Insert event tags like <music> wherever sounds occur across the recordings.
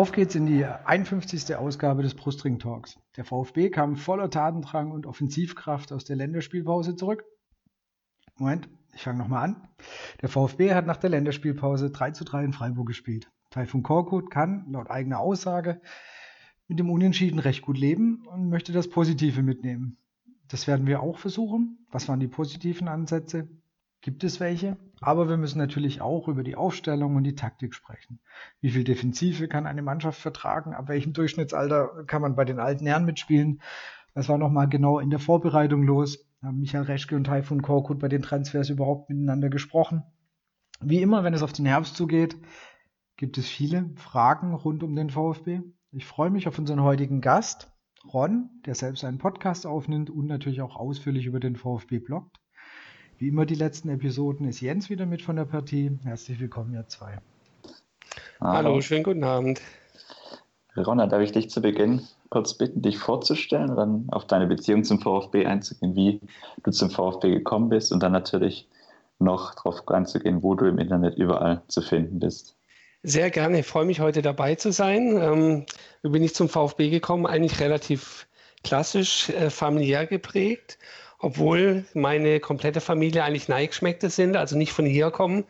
Auf geht's in die 51. Ausgabe des Brustring Talks. Der VfB kam voller Tatendrang und Offensivkraft aus der Länderspielpause zurück. Moment, ich fange nochmal an. Der VfB hat nach der Länderspielpause 3 zu 3 in Freiburg gespielt. Taifun Korkut kann, laut eigener Aussage, mit dem Unentschieden recht gut leben und möchte das Positive mitnehmen. Das werden wir auch versuchen. Was waren die positiven Ansätze? Gibt es welche? Aber wir müssen natürlich auch über die Aufstellung und die Taktik sprechen. Wie viel Defensive kann eine Mannschaft vertragen? Ab welchem Durchschnittsalter kann man bei den alten Herren mitspielen? Das war nochmal genau in der Vorbereitung los. Haben Michael Reschke und Taifun Korkut bei den Transfers überhaupt miteinander gesprochen? Wie immer, wenn es auf den Herbst zugeht, gibt es viele Fragen rund um den VfB. Ich freue mich auf unseren heutigen Gast, Ron, der selbst einen Podcast aufnimmt und natürlich auch ausführlich über den VfB bloggt. Wie immer die letzten Episoden ist Jens wieder mit von der Partie. Herzlich willkommen, ihr zwei. Hallo, Hallo schönen guten Abend. Ronna, darf ich dich zu Beginn kurz bitten, dich vorzustellen und dann auf deine Beziehung zum VfB einzugehen, wie du zum VfB gekommen bist und dann natürlich noch darauf einzugehen, wo du im Internet überall zu finden bist. Sehr gerne, ich freue mich heute dabei zu sein. Ähm, wie bin ich zum VfB gekommen? Eigentlich relativ klassisch, äh, familiär geprägt obwohl meine komplette Familie eigentlich Neigeschmeckte sind, also nicht von hier kommen,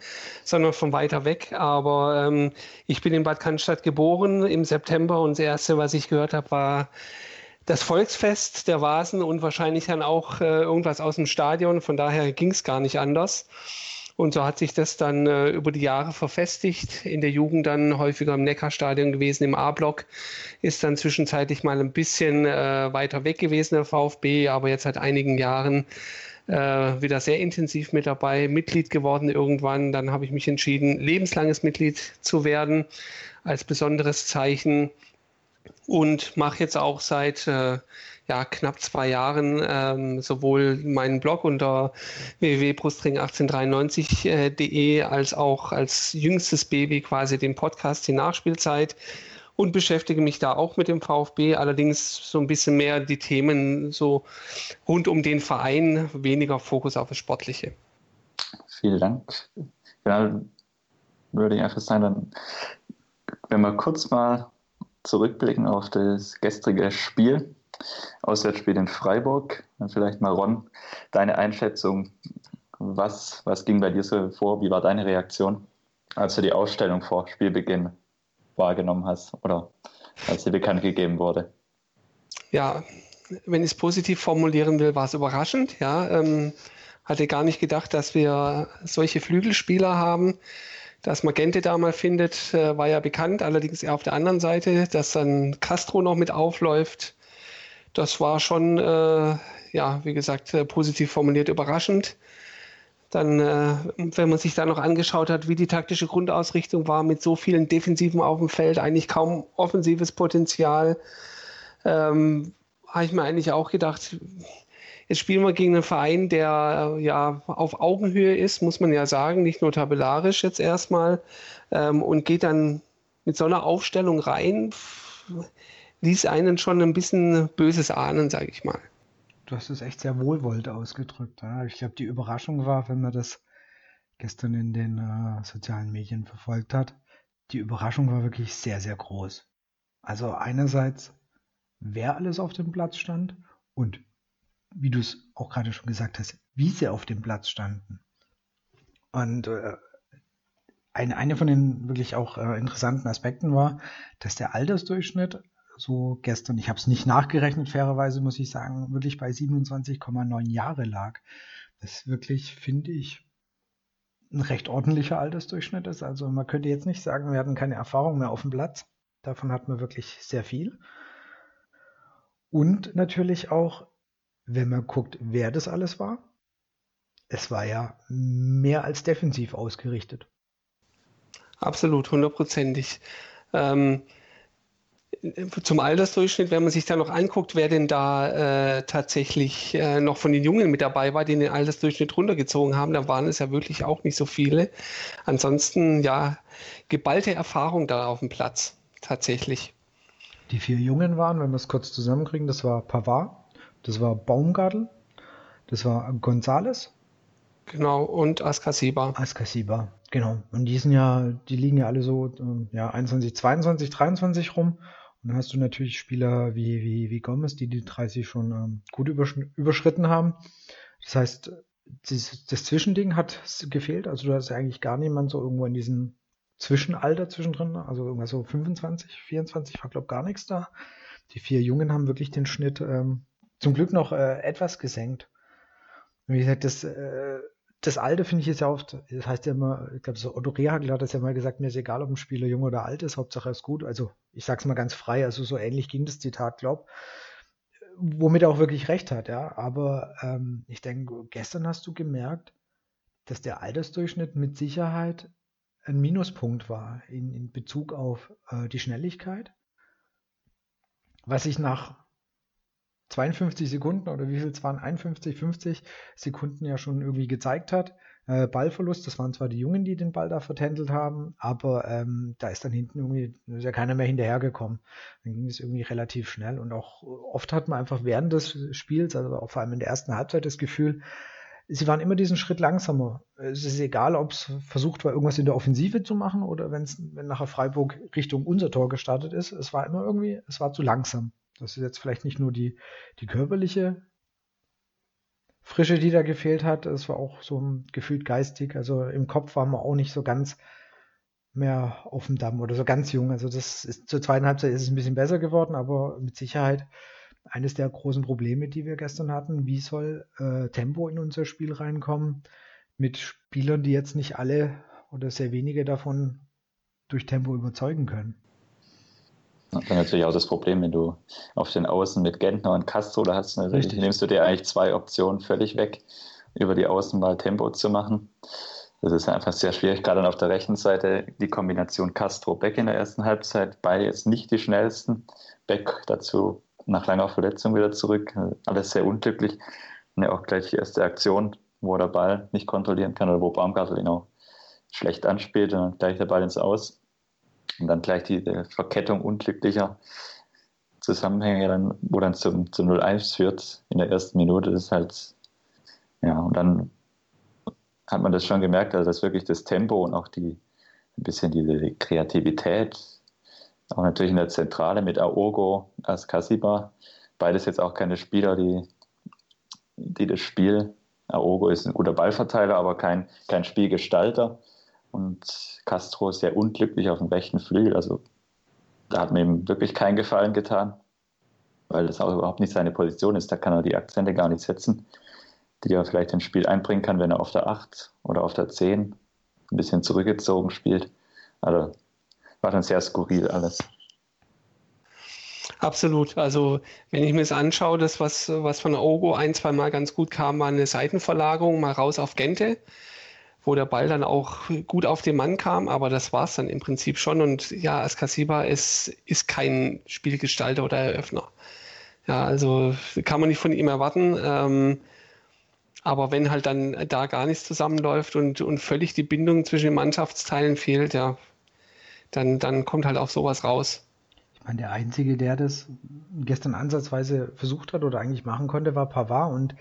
sondern von weiter weg. Aber ähm, ich bin in Bad Cannstatt geboren im September und das Erste, was ich gehört habe, war das Volksfest der Vasen und wahrscheinlich dann auch äh, irgendwas aus dem Stadion. Von daher ging es gar nicht anders. Und so hat sich das dann äh, über die Jahre verfestigt. In der Jugend dann häufiger im Neckarstadion gewesen, im A-Block. Ist dann zwischenzeitlich mal ein bisschen äh, weiter weg gewesen, der VfB, aber jetzt seit einigen Jahren äh, wieder sehr intensiv mit dabei, Mitglied geworden irgendwann. Dann habe ich mich entschieden, lebenslanges Mitglied zu werden, als besonderes Zeichen. Und mache jetzt auch seit äh, ja, knapp zwei Jahren ähm, sowohl meinen Blog unter www.brustring1893.de als auch als jüngstes Baby quasi den Podcast Die Nachspielzeit und beschäftige mich da auch mit dem VfB, allerdings so ein bisschen mehr die Themen so rund um den Verein, weniger Fokus auf das Sportliche. Vielen Dank. Ja, würde ich einfach sagen, dann, wenn wir kurz mal zurückblicken auf das gestrige Spiel, Auswärtsspiel in Freiburg. Vielleicht mal Ron, deine Einschätzung. Was, was ging bei dir so vor? Wie war deine Reaktion, als du die Ausstellung vor Spielbeginn wahrgenommen hast oder als sie bekannt gegeben wurde? Ja, wenn ich es positiv formulieren will, war es überraschend. Ja, ähm, hatte gar nicht gedacht, dass wir solche Flügelspieler haben. Dass Magente da mal findet, äh, war ja bekannt, allerdings eher auf der anderen Seite, dass dann Castro noch mit aufläuft das war schon, äh, ja, wie gesagt, äh, positiv formuliert überraschend. Dann, äh, wenn man sich da noch angeschaut hat, wie die taktische Grundausrichtung war, mit so vielen Defensiven auf dem Feld, eigentlich kaum offensives Potenzial, ähm, habe ich mir eigentlich auch gedacht, jetzt spielen wir gegen einen Verein, der äh, ja auf Augenhöhe ist, muss man ja sagen, nicht nur tabellarisch jetzt erstmal, ähm, und geht dann mit so einer Aufstellung rein ließ einen schon ein bisschen Böses ahnen, sage ich mal. Du hast es echt sehr wohlwollend ausgedrückt. Ja? Ich glaube, die Überraschung war, wenn man das gestern in den äh, sozialen Medien verfolgt hat, die Überraschung war wirklich sehr, sehr groß. Also einerseits, wer alles auf dem Platz stand und wie du es auch gerade schon gesagt hast, wie sie auf dem Platz standen. Und äh, eine, eine von den wirklich auch äh, interessanten Aspekten war, dass der Altersdurchschnitt so gestern, ich habe es nicht nachgerechnet, fairerweise muss ich sagen, wirklich bei 27,9 Jahre lag. Das wirklich, finde ich, ein recht ordentlicher Altersdurchschnitt ist. Also man könnte jetzt nicht sagen, wir hatten keine Erfahrung mehr auf dem Platz. Davon hat man wirklich sehr viel. Und natürlich auch, wenn man guckt, wer das alles war. Es war ja mehr als defensiv ausgerichtet. Absolut, hundertprozentig. Ähm, zum Altersdurchschnitt, wenn man sich da noch anguckt, wer denn da äh, tatsächlich äh, noch von den Jungen mit dabei war, die den Altersdurchschnitt runtergezogen haben, dann waren es ja wirklich auch nicht so viele. Ansonsten, ja, geballte Erfahrung da auf dem Platz, tatsächlich. Die vier Jungen waren, wenn wir es kurz zusammenkriegen, das war Pavard, das war Baumgartel, das war Gonzales. Genau, und Askasiba. Askasiba, genau. Und die sind ja, die liegen ja alle so, ähm, ja, 21, 22, 23 rum. Und dann hast du natürlich Spieler wie, wie, wie Gomez, die die 30 schon ähm, gut übersch überschritten haben. Das heißt, das, das Zwischending hat gefehlt. Also du hast eigentlich gar niemand so irgendwo in diesem Zwischenalter zwischendrin. Also irgendwas so 25, 24 war, glaube gar nichts da. Die vier Jungen haben wirklich den Schnitt ähm, zum Glück noch äh, etwas gesenkt. Wie gesagt, das, äh, das Alte finde ich jetzt ja oft, das heißt ja immer, ich glaube, so Otto Rehagel hat das ja mal gesagt, mir ist egal, ob ein Spieler jung oder alt ist, Hauptsache er ist gut. Also ich sag's mal ganz frei, also so ähnlich ging das Zitat, glaub. Womit er auch wirklich recht hat, ja. Aber ähm, ich denke, gestern hast du gemerkt, dass der Altersdurchschnitt mit Sicherheit ein Minuspunkt war in, in Bezug auf äh, die Schnelligkeit. Was ich nach 52 Sekunden oder wie viel es waren, 51, 50 Sekunden ja schon irgendwie gezeigt hat. Äh, Ballverlust, das waren zwar die Jungen, die den Ball da vertändelt haben, aber ähm, da ist dann hinten irgendwie, ist ja keiner mehr hinterhergekommen. Dann ging es irgendwie relativ schnell und auch oft hat man einfach während des Spiels, also auch vor allem in der ersten Halbzeit das Gefühl, sie waren immer diesen Schritt langsamer. Es ist egal, ob es versucht war, irgendwas in der Offensive zu machen oder wenn's, wenn nachher Freiburg Richtung unser Tor gestartet ist. Es war immer irgendwie, es war zu langsam. Das ist jetzt vielleicht nicht nur die, die körperliche Frische, die da gefehlt hat, es war auch so gefühlt geistig. Also im Kopf waren wir auch nicht so ganz mehr auf dem Damm oder so ganz jung. Also das ist zur zweiten Halbzeit ist es ein bisschen besser geworden, aber mit Sicherheit eines der großen Probleme, die wir gestern hatten. Wie soll äh, Tempo in unser Spiel reinkommen mit Spielern, die jetzt nicht alle oder sehr wenige davon durch Tempo überzeugen können? Das ist natürlich auch das Problem, wenn du auf den Außen mit Gentner und Castro da hast, natürlich Richtig. nimmst du dir eigentlich zwei Optionen völlig weg, über die Außen mal Tempo zu machen. Das ist einfach sehr schwierig, gerade auf der rechten Seite die Kombination Castro-Beck in der ersten Halbzeit, beide jetzt nicht die schnellsten. Beck dazu nach langer Verletzung wieder zurück, alles sehr unglücklich. Und ja, auch gleich die erste Aktion, wo er der Ball nicht kontrollieren kann oder wo Baumgartel ihn auch schlecht anspielt und dann gleich der Ball ins Aus. Und dann gleich die Verkettung unglücklicher Zusammenhänge, dann, wo dann zum, zum 0-1 führt in der ersten Minute, ist halt, ja, und dann hat man das schon gemerkt, also dass wirklich das Tempo und auch die, ein bisschen diese Kreativität, auch natürlich in der Zentrale mit Aogo als Kasiba, beides jetzt auch keine Spieler, die, die das Spiel, Aogo ist ein guter Ballverteiler, aber kein, kein Spielgestalter und Castro sehr unglücklich auf dem rechten Flügel. Also da hat mir ihm wirklich keinen Gefallen getan, weil das auch überhaupt nicht seine Position ist. Da kann er die Akzente gar nicht setzen, die er vielleicht ins Spiel einbringen kann, wenn er auf der 8 oder auf der 10 ein bisschen zurückgezogen spielt. Also war dann sehr skurril alles. Absolut. Also wenn ich mir das anschaue, das, was, was von Ogo ein, zwei Mal ganz gut kam, war eine Seitenverlagerung mal raus auf Gente wo der Ball dann auch gut auf den Mann kam, aber das war es dann im Prinzip schon. Und ja, Askasiba ist, ist kein Spielgestalter oder Eröffner. Ja, also kann man nicht von ihm erwarten. Ähm, aber wenn halt dann da gar nichts zusammenläuft und, und völlig die Bindung zwischen den Mannschaftsteilen fehlt, ja, dann, dann kommt halt auch sowas raus. Ich meine, der Einzige, der das gestern ansatzweise versucht hat oder eigentlich machen konnte, war Pavard und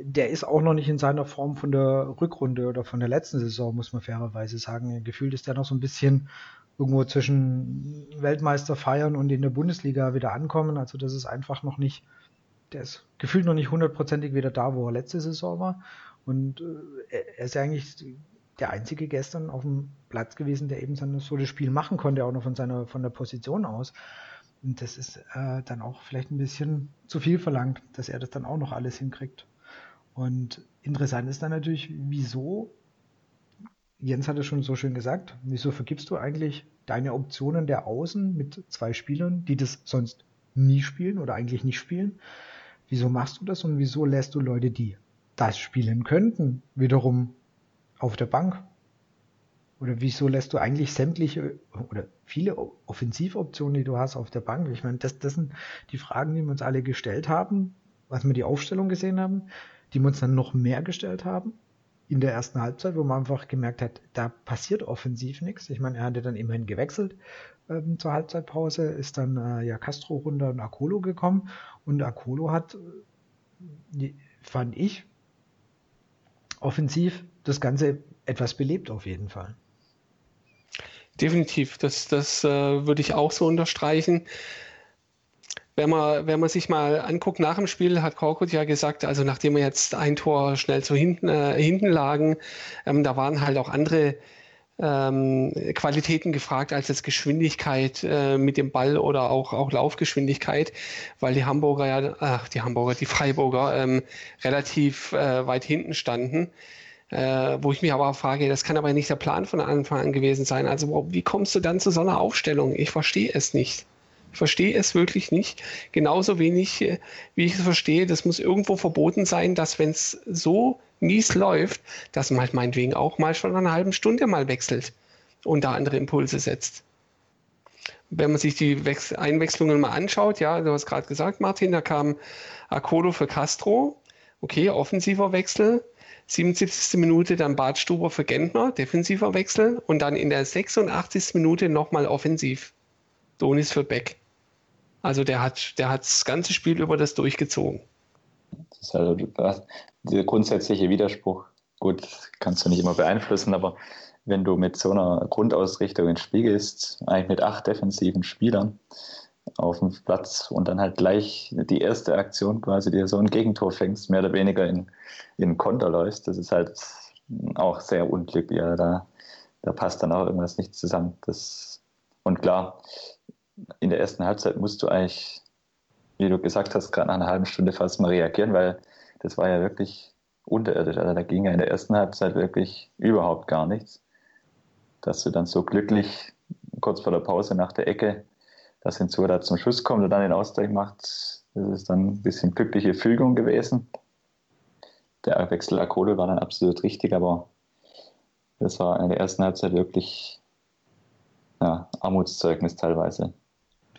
der ist auch noch nicht in seiner Form von der Rückrunde oder von der letzten Saison, muss man fairerweise sagen. Gefühlt ist der noch so ein bisschen irgendwo zwischen Weltmeister feiern und in der Bundesliga wieder ankommen. Also das ist einfach noch nicht, der ist gefühlt noch nicht hundertprozentig wieder da, wo er letzte Saison war. Und äh, er ist ja eigentlich der einzige gestern auf dem Platz gewesen, der eben so das Spiel machen konnte, auch noch von seiner von der Position aus. Und das ist äh, dann auch vielleicht ein bisschen zu viel verlangt, dass er das dann auch noch alles hinkriegt. Und interessant ist dann natürlich, wieso, Jens hat es schon so schön gesagt, wieso vergibst du eigentlich deine Optionen der Außen mit zwei Spielern, die das sonst nie spielen oder eigentlich nicht spielen? Wieso machst du das und wieso lässt du Leute, die das spielen könnten, wiederum auf der Bank? oder wieso lässt du eigentlich sämtliche oder viele Offensivoptionen, die du hast, auf der Bank? Ich meine, das, das sind die Fragen, die wir uns alle gestellt haben, was wir die Aufstellung gesehen haben, die wir uns dann noch mehr gestellt haben in der ersten Halbzeit, wo man einfach gemerkt hat, da passiert offensiv nichts. Ich meine, er hatte dann immerhin gewechselt ähm, zur Halbzeitpause, ist dann äh, ja Castro runter und Akolo gekommen und Akolo hat, äh, fand ich, offensiv das Ganze etwas belebt auf jeden Fall. Definitiv, das, das äh, würde ich auch so unterstreichen. Wenn man, wenn man sich mal anguckt, nach dem Spiel hat Korkut ja gesagt, also nachdem wir jetzt ein Tor schnell zu hinten, äh, hinten lagen, ähm, da waren halt auch andere ähm, Qualitäten gefragt als jetzt Geschwindigkeit äh, mit dem Ball oder auch, auch Laufgeschwindigkeit, weil die Hamburger ja, ach, die Hamburger, die Freiburger ähm, relativ äh, weit hinten standen. Äh, wo ich mich aber auch frage, das kann aber nicht der Plan von Anfang an gewesen sein. Also wie kommst du dann zu so einer Aufstellung? Ich verstehe es nicht. Verstehe es wirklich nicht. Genauso wenig, äh, wie ich es verstehe, das muss irgendwo verboten sein, dass wenn es so mies läuft, dass man halt meinetwegen auch mal schon eine halbe Stunde mal wechselt und da andere Impulse setzt. Wenn man sich die Wechsel Einwechslungen mal anschaut, ja, du hast gerade gesagt, Martin, da kam Akolo für Castro. Okay, offensiver Wechsel. 77. Minute dann Bartstuber für Gentner, defensiver Wechsel. Und dann in der 86. Minute nochmal offensiv. Donis für Beck. Also der hat, der hat das ganze Spiel über das durchgezogen. Das ist also dieser grundsätzliche Widerspruch. Gut, kannst du nicht immer beeinflussen, aber wenn du mit so einer Grundausrichtung ins Spiel gehst, eigentlich mit acht defensiven Spielern auf dem Platz und dann halt gleich die erste Aktion quasi dir so ein Gegentor fängst, mehr oder weniger in, in Konter läufst, das ist halt auch sehr unglücklich. Ja, da, da passt dann auch irgendwas nicht zusammen. Das, und klar, in der ersten Halbzeit musst du eigentlich, wie du gesagt hast, gerade nach einer halben Stunde fast mal reagieren, weil das war ja wirklich unterirdisch. Also da ging ja in der ersten Halbzeit wirklich überhaupt gar nichts. Dass du dann so glücklich kurz vor der Pause nach der Ecke, dass hinzu da zum Schuss kommt und dann den Ausgleich macht, das ist dann ein bisschen glückliche Fügung gewesen. Der Wechsel Akole war dann absolut richtig, aber das war in der ersten Halbzeit wirklich ja, Armutszeugnis teilweise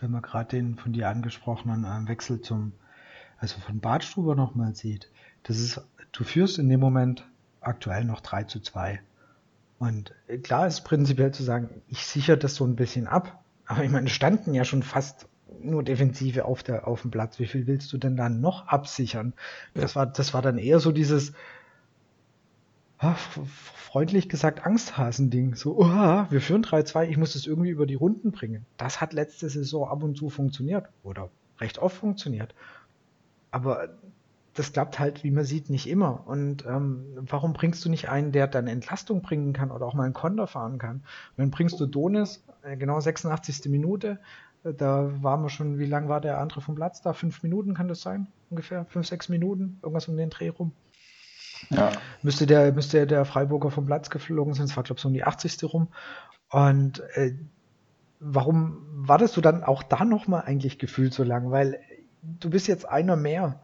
wenn man gerade den von dir angesprochenen äh, Wechsel zum, also von Badstuber nochmal sieht, das ist, du führst in dem Moment aktuell noch 3 zu 2. Und klar ist prinzipiell zu sagen, ich sichere das so ein bisschen ab, aber ich meine, standen ja schon fast nur Defensive auf, der, auf dem Platz. Wie viel willst du denn dann noch absichern? Das war, das war dann eher so dieses, freundlich gesagt Angsthasending. So, oh, wir führen 3-2, ich muss das irgendwie über die Runden bringen. Das hat letzte Saison ab und zu funktioniert oder recht oft funktioniert. Aber das klappt halt, wie man sieht, nicht immer. Und ähm, warum bringst du nicht einen, der dann Entlastung bringen kann oder auch mal einen Konter fahren kann? Und dann bringst du Donis, äh, genau 86. Minute, äh, da waren wir schon, wie lang war der andere vom Platz da? Fünf Minuten kann das sein? Ungefähr? Fünf, sechs Minuten? Irgendwas um den Dreh rum. Ja. Müsste, der, müsste der Freiburger vom Platz geflogen sein. Es war, glaube ich, so um die 80. rum. Und äh, warum wartest du dann auch da nochmal eigentlich gefühlt so lang? Weil du bist jetzt einer mehr.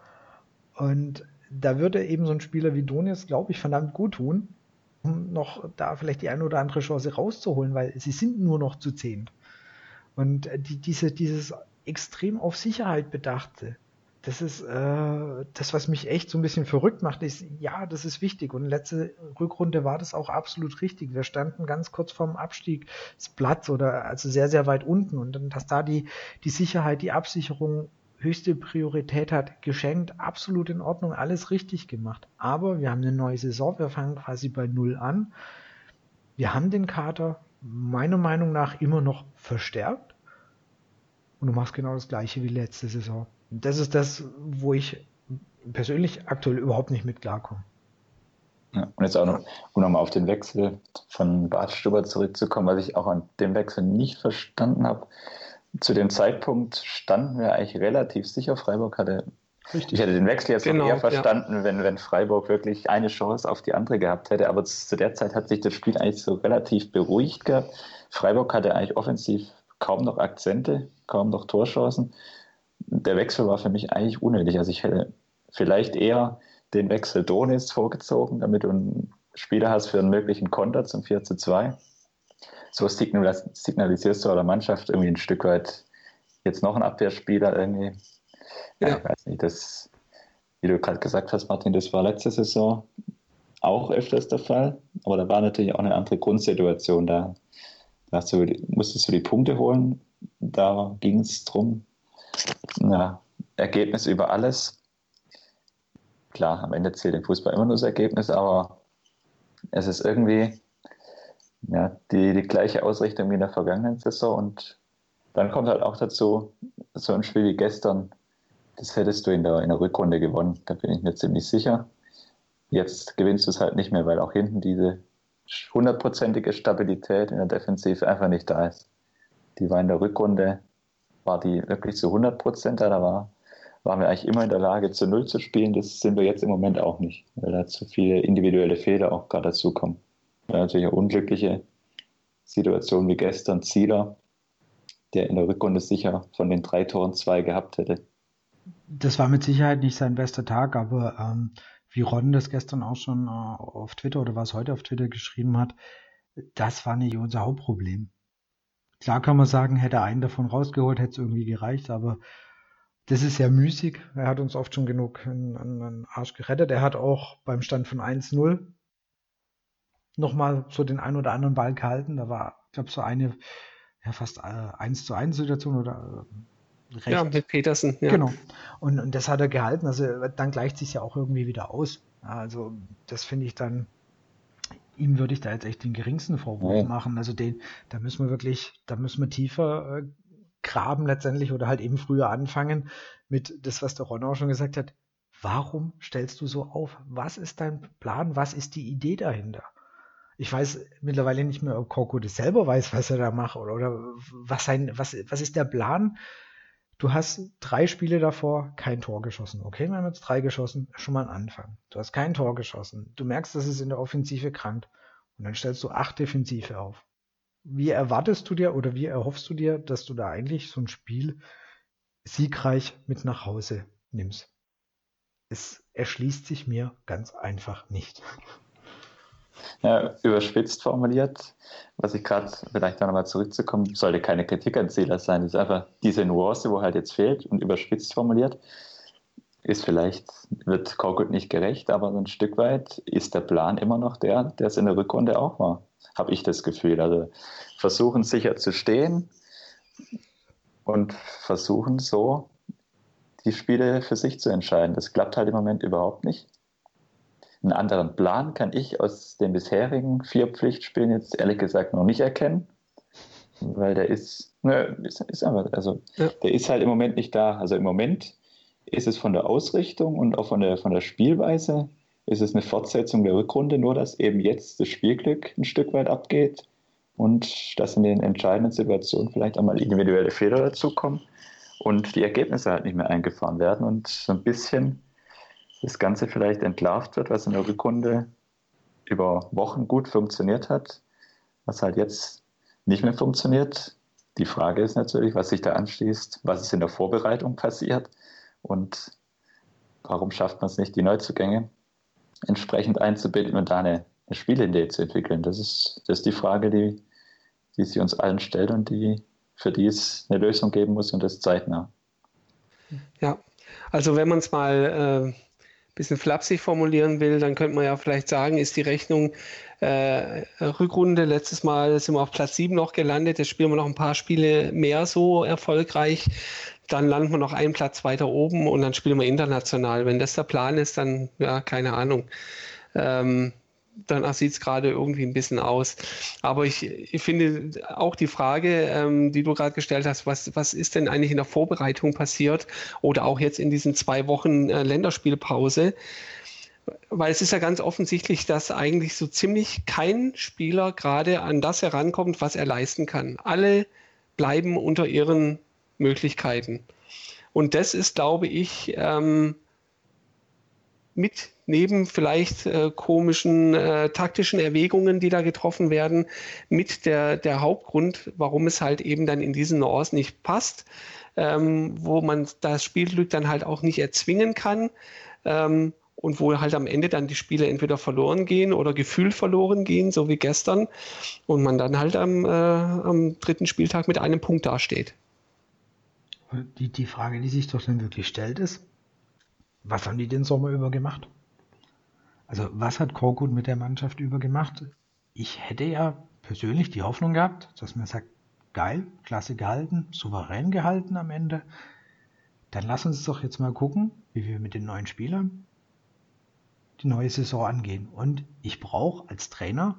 Und da würde eben so ein Spieler wie Donis, glaube ich, verdammt gut tun, um noch da vielleicht die eine oder andere Chance rauszuholen, weil sie sind nur noch zu zehn. Und die, diese, dieses extrem auf Sicherheit bedachte, das ist äh, das, was mich echt so ein bisschen verrückt macht, ist, ja, das ist wichtig. Und letzte Rückrunde war das auch absolut richtig. Wir standen ganz kurz vorm Abstiegsplatz oder also sehr, sehr weit unten. Und dann, dass da die, die Sicherheit, die Absicherung höchste Priorität hat, geschenkt, absolut in Ordnung, alles richtig gemacht. Aber wir haben eine neue Saison, wir fangen quasi bei Null an. Wir haben den Kater meiner Meinung nach immer noch verstärkt. Und du machst genau das gleiche wie letzte Saison das ist das, wo ich persönlich aktuell überhaupt nicht mit klarkomme. Ja, und jetzt auch noch, um nochmal auf den Wechsel von Bart Stuber zurückzukommen, was ich auch an dem Wechsel nicht verstanden habe. Zu dem Zeitpunkt standen wir eigentlich relativ sicher. Freiburg hatte, Richtig. ich hätte den Wechsel jetzt genau, eher verstanden, ja. wenn, wenn Freiburg wirklich eine Chance auf die andere gehabt hätte. Aber zu der Zeit hat sich das Spiel eigentlich so relativ beruhigt gehabt. Freiburg hatte eigentlich offensiv kaum noch Akzente, kaum noch Torchancen der Wechsel war für mich eigentlich unnötig. Also ich hätte vielleicht eher den Wechsel Donis vorgezogen, damit du einen Spieler hast für einen möglichen Konter zum 4 zu 2. so signalisierst du der Mannschaft irgendwie ein Stück weit jetzt noch ein Abwehrspieler irgendwie. Ja, ja. Ich weiß nicht, das, wie du gerade gesagt hast, Martin, das war letzte Saison auch öfters der Fall, aber da war natürlich auch eine andere Grundsituation. Da, da du, musstest du die Punkte holen, da ging es darum, ja, Ergebnis über alles. Klar, am Ende zählt im Fußball immer nur das Ergebnis, aber es ist irgendwie ja, die, die gleiche Ausrichtung wie in der vergangenen Saison und dann kommt halt auch dazu, so ein Spiel wie gestern, das hättest du in der, in der Rückrunde gewonnen, da bin ich mir ziemlich sicher. Jetzt gewinnst du es halt nicht mehr, weil auch hinten diese hundertprozentige Stabilität in der Defensive einfach nicht da ist. Die war in der Rückrunde, war die wirklich zu 100 Prozent da, da war, waren wir eigentlich immer in der Lage, zu Null zu spielen. Das sind wir jetzt im Moment auch nicht, weil da zu viele individuelle Fehler auch gerade dazukommen. Ja, natürlich eine unglückliche Situation wie gestern Zieler, der in der Rückrunde sicher von den drei Toren zwei gehabt hätte. Das war mit Sicherheit nicht sein bester Tag, aber ähm, wie Ron das gestern auch schon äh, auf Twitter oder was heute auf Twitter geschrieben hat, das war nicht unser Hauptproblem. Klar kann man sagen, hätte er einen davon rausgeholt, hätte es irgendwie gereicht, aber das ist ja müßig. Er hat uns oft schon genug an, den Arsch gerettet. Er hat auch beim Stand von 1-0 nochmal so den einen oder anderen Ball gehalten. Da war, ich glaube, so eine ja, fast äh, 1 zu 1 Situation oder äh, recht. Ja, mit Petersen. Ja. Genau. Und, und das hat er gehalten. Also dann gleicht sich ja auch irgendwie wieder aus. Also das finde ich dann, ihm würde ich da jetzt echt den geringsten Vorwurf ja. machen. Also den, da müssen wir wirklich, da müssen wir tiefer äh, graben letztendlich oder halt eben früher anfangen mit das, was der Ron auch schon gesagt hat. Warum stellst du so auf? Was ist dein Plan? Was ist die Idee dahinter? Ich weiß mittlerweile nicht mehr, ob Koko das selber weiß, was er da macht oder, oder was, sein, was, was ist der Plan? Du hast drei Spiele davor kein Tor geschossen. Okay, wir haben jetzt drei geschossen, schon mal ein Anfang. Du hast kein Tor geschossen. Du merkst, dass es in der Offensive krankt. Und dann stellst du acht Defensive auf. Wie erwartest du dir oder wie erhoffst du dir, dass du da eigentlich so ein Spiel siegreich mit nach Hause nimmst? Es erschließt sich mir ganz einfach nicht. Ja, überspitzt formuliert, was ich gerade, vielleicht da nochmal zurückzukommen, sollte keine Kritik an Zähler sein. Das ist einfach diese Nuance, wo halt jetzt fehlt und überspitzt formuliert, ist vielleicht, wird Korkut nicht gerecht, aber ein Stück weit ist der Plan immer noch der, der es in der Rückrunde auch war, habe ich das Gefühl. Also versuchen sicher zu stehen und versuchen so die Spiele für sich zu entscheiden. Das klappt halt im Moment überhaupt nicht. Einen anderen Plan kann ich aus den bisherigen vier Pflichtspielen jetzt ehrlich gesagt noch nicht erkennen, weil der ist, ne, ist, ist einfach, also ja. der ist halt im Moment nicht da. Also im Moment ist es von der Ausrichtung und auch von der, von der Spielweise ist es eine Fortsetzung der Rückrunde, nur dass eben jetzt das Spielglück ein Stück weit abgeht und dass in den entscheidenden Situationen vielleicht auch mal individuelle Fehler dazukommen und die Ergebnisse halt nicht mehr eingefahren werden und so ein bisschen das Ganze vielleicht entlarvt wird, was in der Rückrunde über Wochen gut funktioniert hat, was halt jetzt nicht mehr funktioniert. Die Frage ist natürlich, was sich da anschließt, was ist in der Vorbereitung passiert und warum schafft man es nicht, die Neuzugänge entsprechend einzubinden und da eine, eine Spielidee zu entwickeln. Das ist, das ist die Frage, die, die sich uns allen stellt und die, für die es eine Lösung geben muss und das zeitnah. Ja, also wenn man es mal äh bisschen flapsig formulieren will, dann könnte man ja vielleicht sagen, ist die Rechnung äh, Rückrunde. Letztes Mal sind wir auf Platz 7 noch gelandet. Jetzt spielen wir noch ein paar Spiele mehr so erfolgreich. Dann landen wir noch einen Platz weiter oben und dann spielen wir international. Wenn das der Plan ist, dann, ja, keine Ahnung. Ähm, danach sieht es gerade irgendwie ein bisschen aus. Aber ich, ich finde auch die Frage, ähm, die du gerade gestellt hast, was, was ist denn eigentlich in der Vorbereitung passiert oder auch jetzt in diesen zwei Wochen äh, Länderspielpause? Weil es ist ja ganz offensichtlich, dass eigentlich so ziemlich kein Spieler gerade an das herankommt, was er leisten kann. Alle bleiben unter ihren Möglichkeiten. Und das ist, glaube ich, ähm, mit neben vielleicht äh, komischen äh, taktischen Erwägungen, die da getroffen werden, mit der, der Hauptgrund, warum es halt eben dann in diesen Nuancen nicht passt, ähm, wo man das Spielglück dann halt auch nicht erzwingen kann. Ähm, und wo halt am Ende dann die Spiele entweder verloren gehen oder gefühlt verloren gehen, so wie gestern, und man dann halt am, äh, am dritten Spieltag mit einem Punkt dasteht. Die, die Frage, die sich doch dann wirklich stellt, ist, was haben die den Sommer über gemacht? Also was hat Korkut mit der Mannschaft über gemacht? Ich hätte ja persönlich die Hoffnung gehabt, dass man sagt, geil, klasse gehalten, souverän gehalten am Ende. Dann lass uns doch jetzt mal gucken, wie wir mit den neuen Spielern die neue Saison angehen. Und ich brauche als Trainer,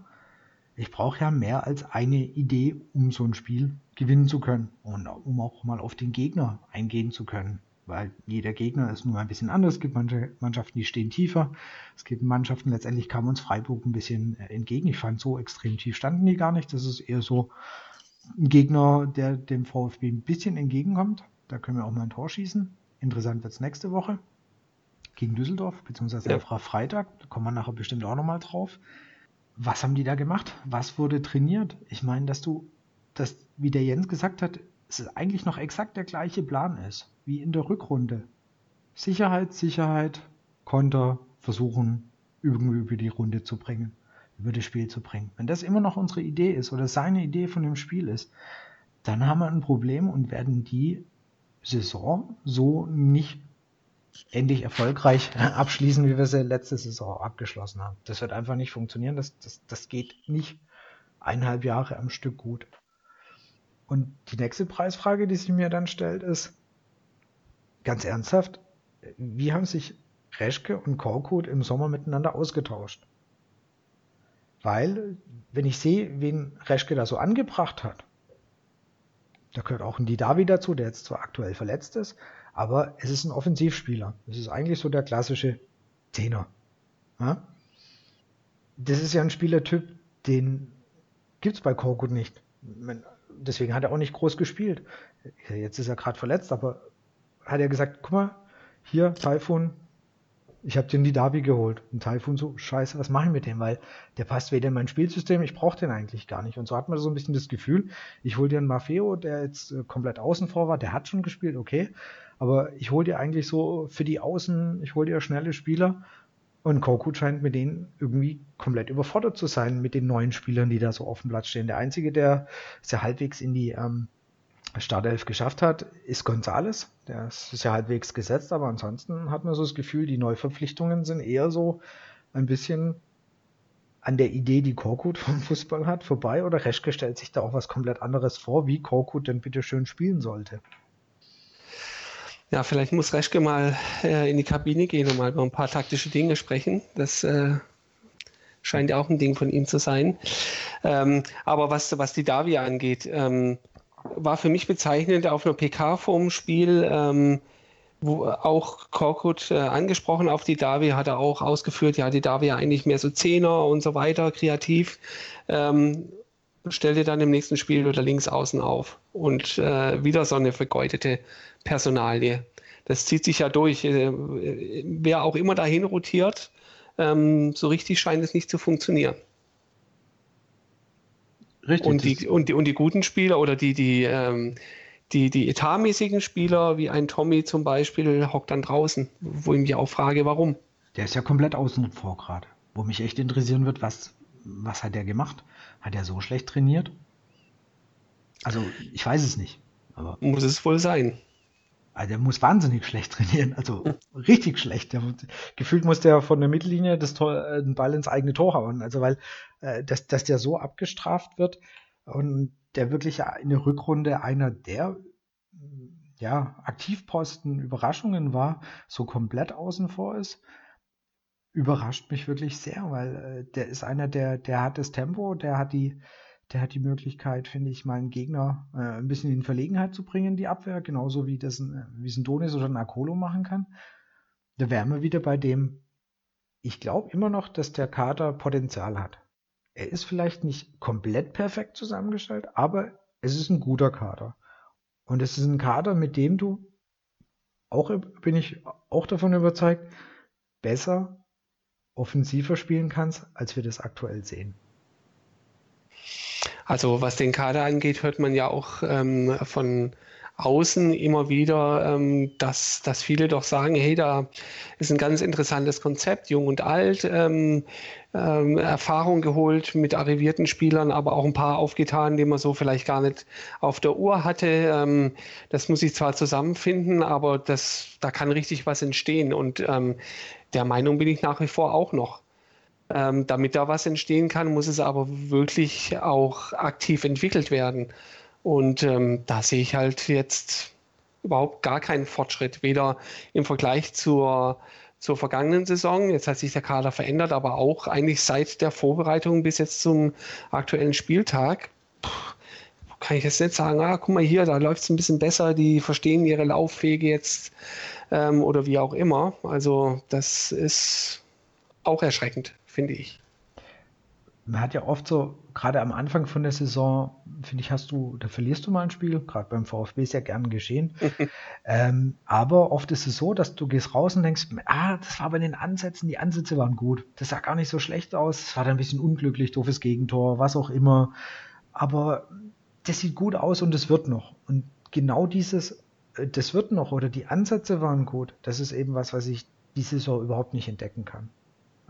ich brauche ja mehr als eine Idee, um so ein Spiel gewinnen zu können und um auch mal auf den Gegner eingehen zu können. Weil jeder Gegner ist nun ein bisschen anders. Es gibt manche Mannschaften, die stehen tiefer. Es gibt Mannschaften, letztendlich kam uns Freiburg ein bisschen äh, entgegen. Ich fand, so extrem tief standen die gar nicht. Das ist eher so ein Gegner, der dem VfB ein bisschen entgegenkommt. Da können wir auch mal ein Tor schießen. Interessant wird es nächste Woche gegen Düsseldorf, beziehungsweise ja. Freitag. Da kommen wir nachher bestimmt auch nochmal drauf. Was haben die da gemacht? Was wurde trainiert? Ich meine, dass du, dass, wie der Jens gesagt hat, es eigentlich noch exakt der gleiche Plan ist, wie in der Rückrunde. Sicherheit, Sicherheit, Konter, versuchen, irgendwie über die Runde zu bringen, über das Spiel zu bringen. Wenn das immer noch unsere Idee ist oder seine Idee von dem Spiel ist, dann haben wir ein Problem und werden die Saison so nicht endlich erfolgreich <laughs> abschließen, wie wir sie letzte Saison abgeschlossen haben. Das wird einfach nicht funktionieren. Das, das, das geht nicht eineinhalb Jahre am Stück gut. Und die nächste Preisfrage, die sich mir dann stellt, ist, ganz ernsthaft, wie haben sich Reschke und Korkut im Sommer miteinander ausgetauscht? Weil, wenn ich sehe, wen Reschke da so angebracht hat, da gehört auch ein Didavi dazu, der jetzt zwar aktuell verletzt ist, aber es ist ein Offensivspieler. Es ist eigentlich so der klassische Zehner. Ja? Das ist ja ein Spielertyp, den gibt es bei Korkut nicht. Deswegen hat er auch nicht groß gespielt. Jetzt ist er gerade verletzt, aber hat er gesagt, guck mal, hier, Typhoon, ich habe den Didavi geholt. Und Typhoon so, scheiße, was mache ich mit dem? Weil der passt weder in mein Spielsystem, ich brauche den eigentlich gar nicht. Und so hat man so ein bisschen das Gefühl, ich hole dir einen Maffeo, der jetzt äh, komplett außen vor war, der hat schon gespielt, okay. Aber ich hole dir eigentlich so für die Außen, ich hole dir schnelle Spieler. Und Korkut scheint mit denen irgendwie komplett überfordert zu sein, mit den neuen Spielern, die da so auf dem Platz stehen. Der Einzige, der ja halbwegs in die ähm, Startelf geschafft hat, ist Gonzales. Der ist ja halbwegs gesetzt, aber ansonsten hat man so das Gefühl, die Neuverpflichtungen sind eher so ein bisschen an der Idee, die Korkut vom Fußball hat, vorbei oder Reschke stellt sich da auch was komplett anderes vor, wie Korkut denn bitte schön spielen sollte. Ja, vielleicht muss Reschke mal äh, in die Kabine gehen und mal über ein paar taktische Dinge sprechen. Das äh, scheint ja auch ein Ding von ihm zu sein. Ähm, aber was, was die Davi angeht, ähm, war für mich bezeichnend auf einer PK vorm Spiel, ähm, wo auch Korkut äh, angesprochen auf die Davi, hat er auch ausgeführt, ja, die Davi ja eigentlich mehr so Zehner und so weiter, kreativ. Ähm, stellte dann im nächsten Spiel wieder links außen auf und äh, wieder so eine vergeudete Personalie. Das zieht sich ja durch. Äh, wer auch immer dahin rotiert, ähm, so richtig scheint es nicht zu funktionieren. Richtig. Und die, und die, und die guten Spieler oder die, die, ähm, die, die etatmäßigen Spieler, wie ein Tommy zum Beispiel, hockt dann draußen, wo ich mich auch frage, warum. Der ist ja komplett außen vor gerade. Wo mich echt interessieren wird, was, was hat der gemacht? Hat er so schlecht trainiert? Also, ich weiß es nicht. Aber Muss es wohl sein. Also der muss wahnsinnig schlecht trainieren, also richtig schlecht. Der, gefühlt muss der von der Mittellinie das Tor, äh, den Ball ins eigene Tor hauen. Also weil äh, dass, dass der so abgestraft wird und der wirklich in der Rückrunde einer der ja, Aktivposten Überraschungen war, so komplett außen vor ist, überrascht mich wirklich sehr, weil äh, der ist einer, der, der hat das Tempo, der hat die, der hat die Möglichkeit, finde ich, meinen Gegner äh, ein bisschen in Verlegenheit zu bringen, die Abwehr, genauso wie das ein, wie es ein Donis oder ein Akolo machen kann. Da wären wir wieder bei dem, ich glaube immer noch, dass der Kader Potenzial hat. Er ist vielleicht nicht komplett perfekt zusammengestellt, aber es ist ein guter Kader. Und es ist ein Kader, mit dem du, auch bin ich auch davon überzeugt, besser offensiver spielen kannst, als wir das aktuell sehen. Also was den Kader angeht, hört man ja auch ähm, von außen immer wieder, ähm, dass, dass viele doch sagen, hey, da ist ein ganz interessantes Konzept, jung und alt, ähm, ähm, Erfahrung geholt mit arrivierten Spielern, aber auch ein paar aufgetan, die man so vielleicht gar nicht auf der Uhr hatte. Ähm, das muss ich zwar zusammenfinden, aber das, da kann richtig was entstehen. Und ähm, der Meinung bin ich nach wie vor auch noch. Ähm, damit da was entstehen kann, muss es aber wirklich auch aktiv entwickelt werden. Und ähm, da sehe ich halt jetzt überhaupt gar keinen Fortschritt, weder im Vergleich zur, zur vergangenen Saison, jetzt hat sich der Kader verändert, aber auch eigentlich seit der Vorbereitung bis jetzt zum aktuellen Spieltag. Puh, kann ich jetzt nicht sagen, ah, guck mal hier, da läuft es ein bisschen besser, die verstehen ihre Lauffähige jetzt ähm, oder wie auch immer. Also das ist auch erschreckend, finde ich man hat ja oft so, gerade am Anfang von der Saison, finde ich, hast du, da verlierst du mal ein Spiel, gerade beim VfB ist ja gern geschehen. <laughs> ähm, aber oft ist es so, dass du gehst raus und denkst, ah, das war bei den Ansätzen, die Ansätze waren gut. Das sah gar nicht so schlecht aus, es war dann ein bisschen unglücklich, doofes Gegentor, was auch immer. Aber das sieht gut aus und es wird noch. Und genau dieses, äh, das wird noch oder die Ansätze waren gut, das ist eben was, was ich die Saison überhaupt nicht entdecken kann.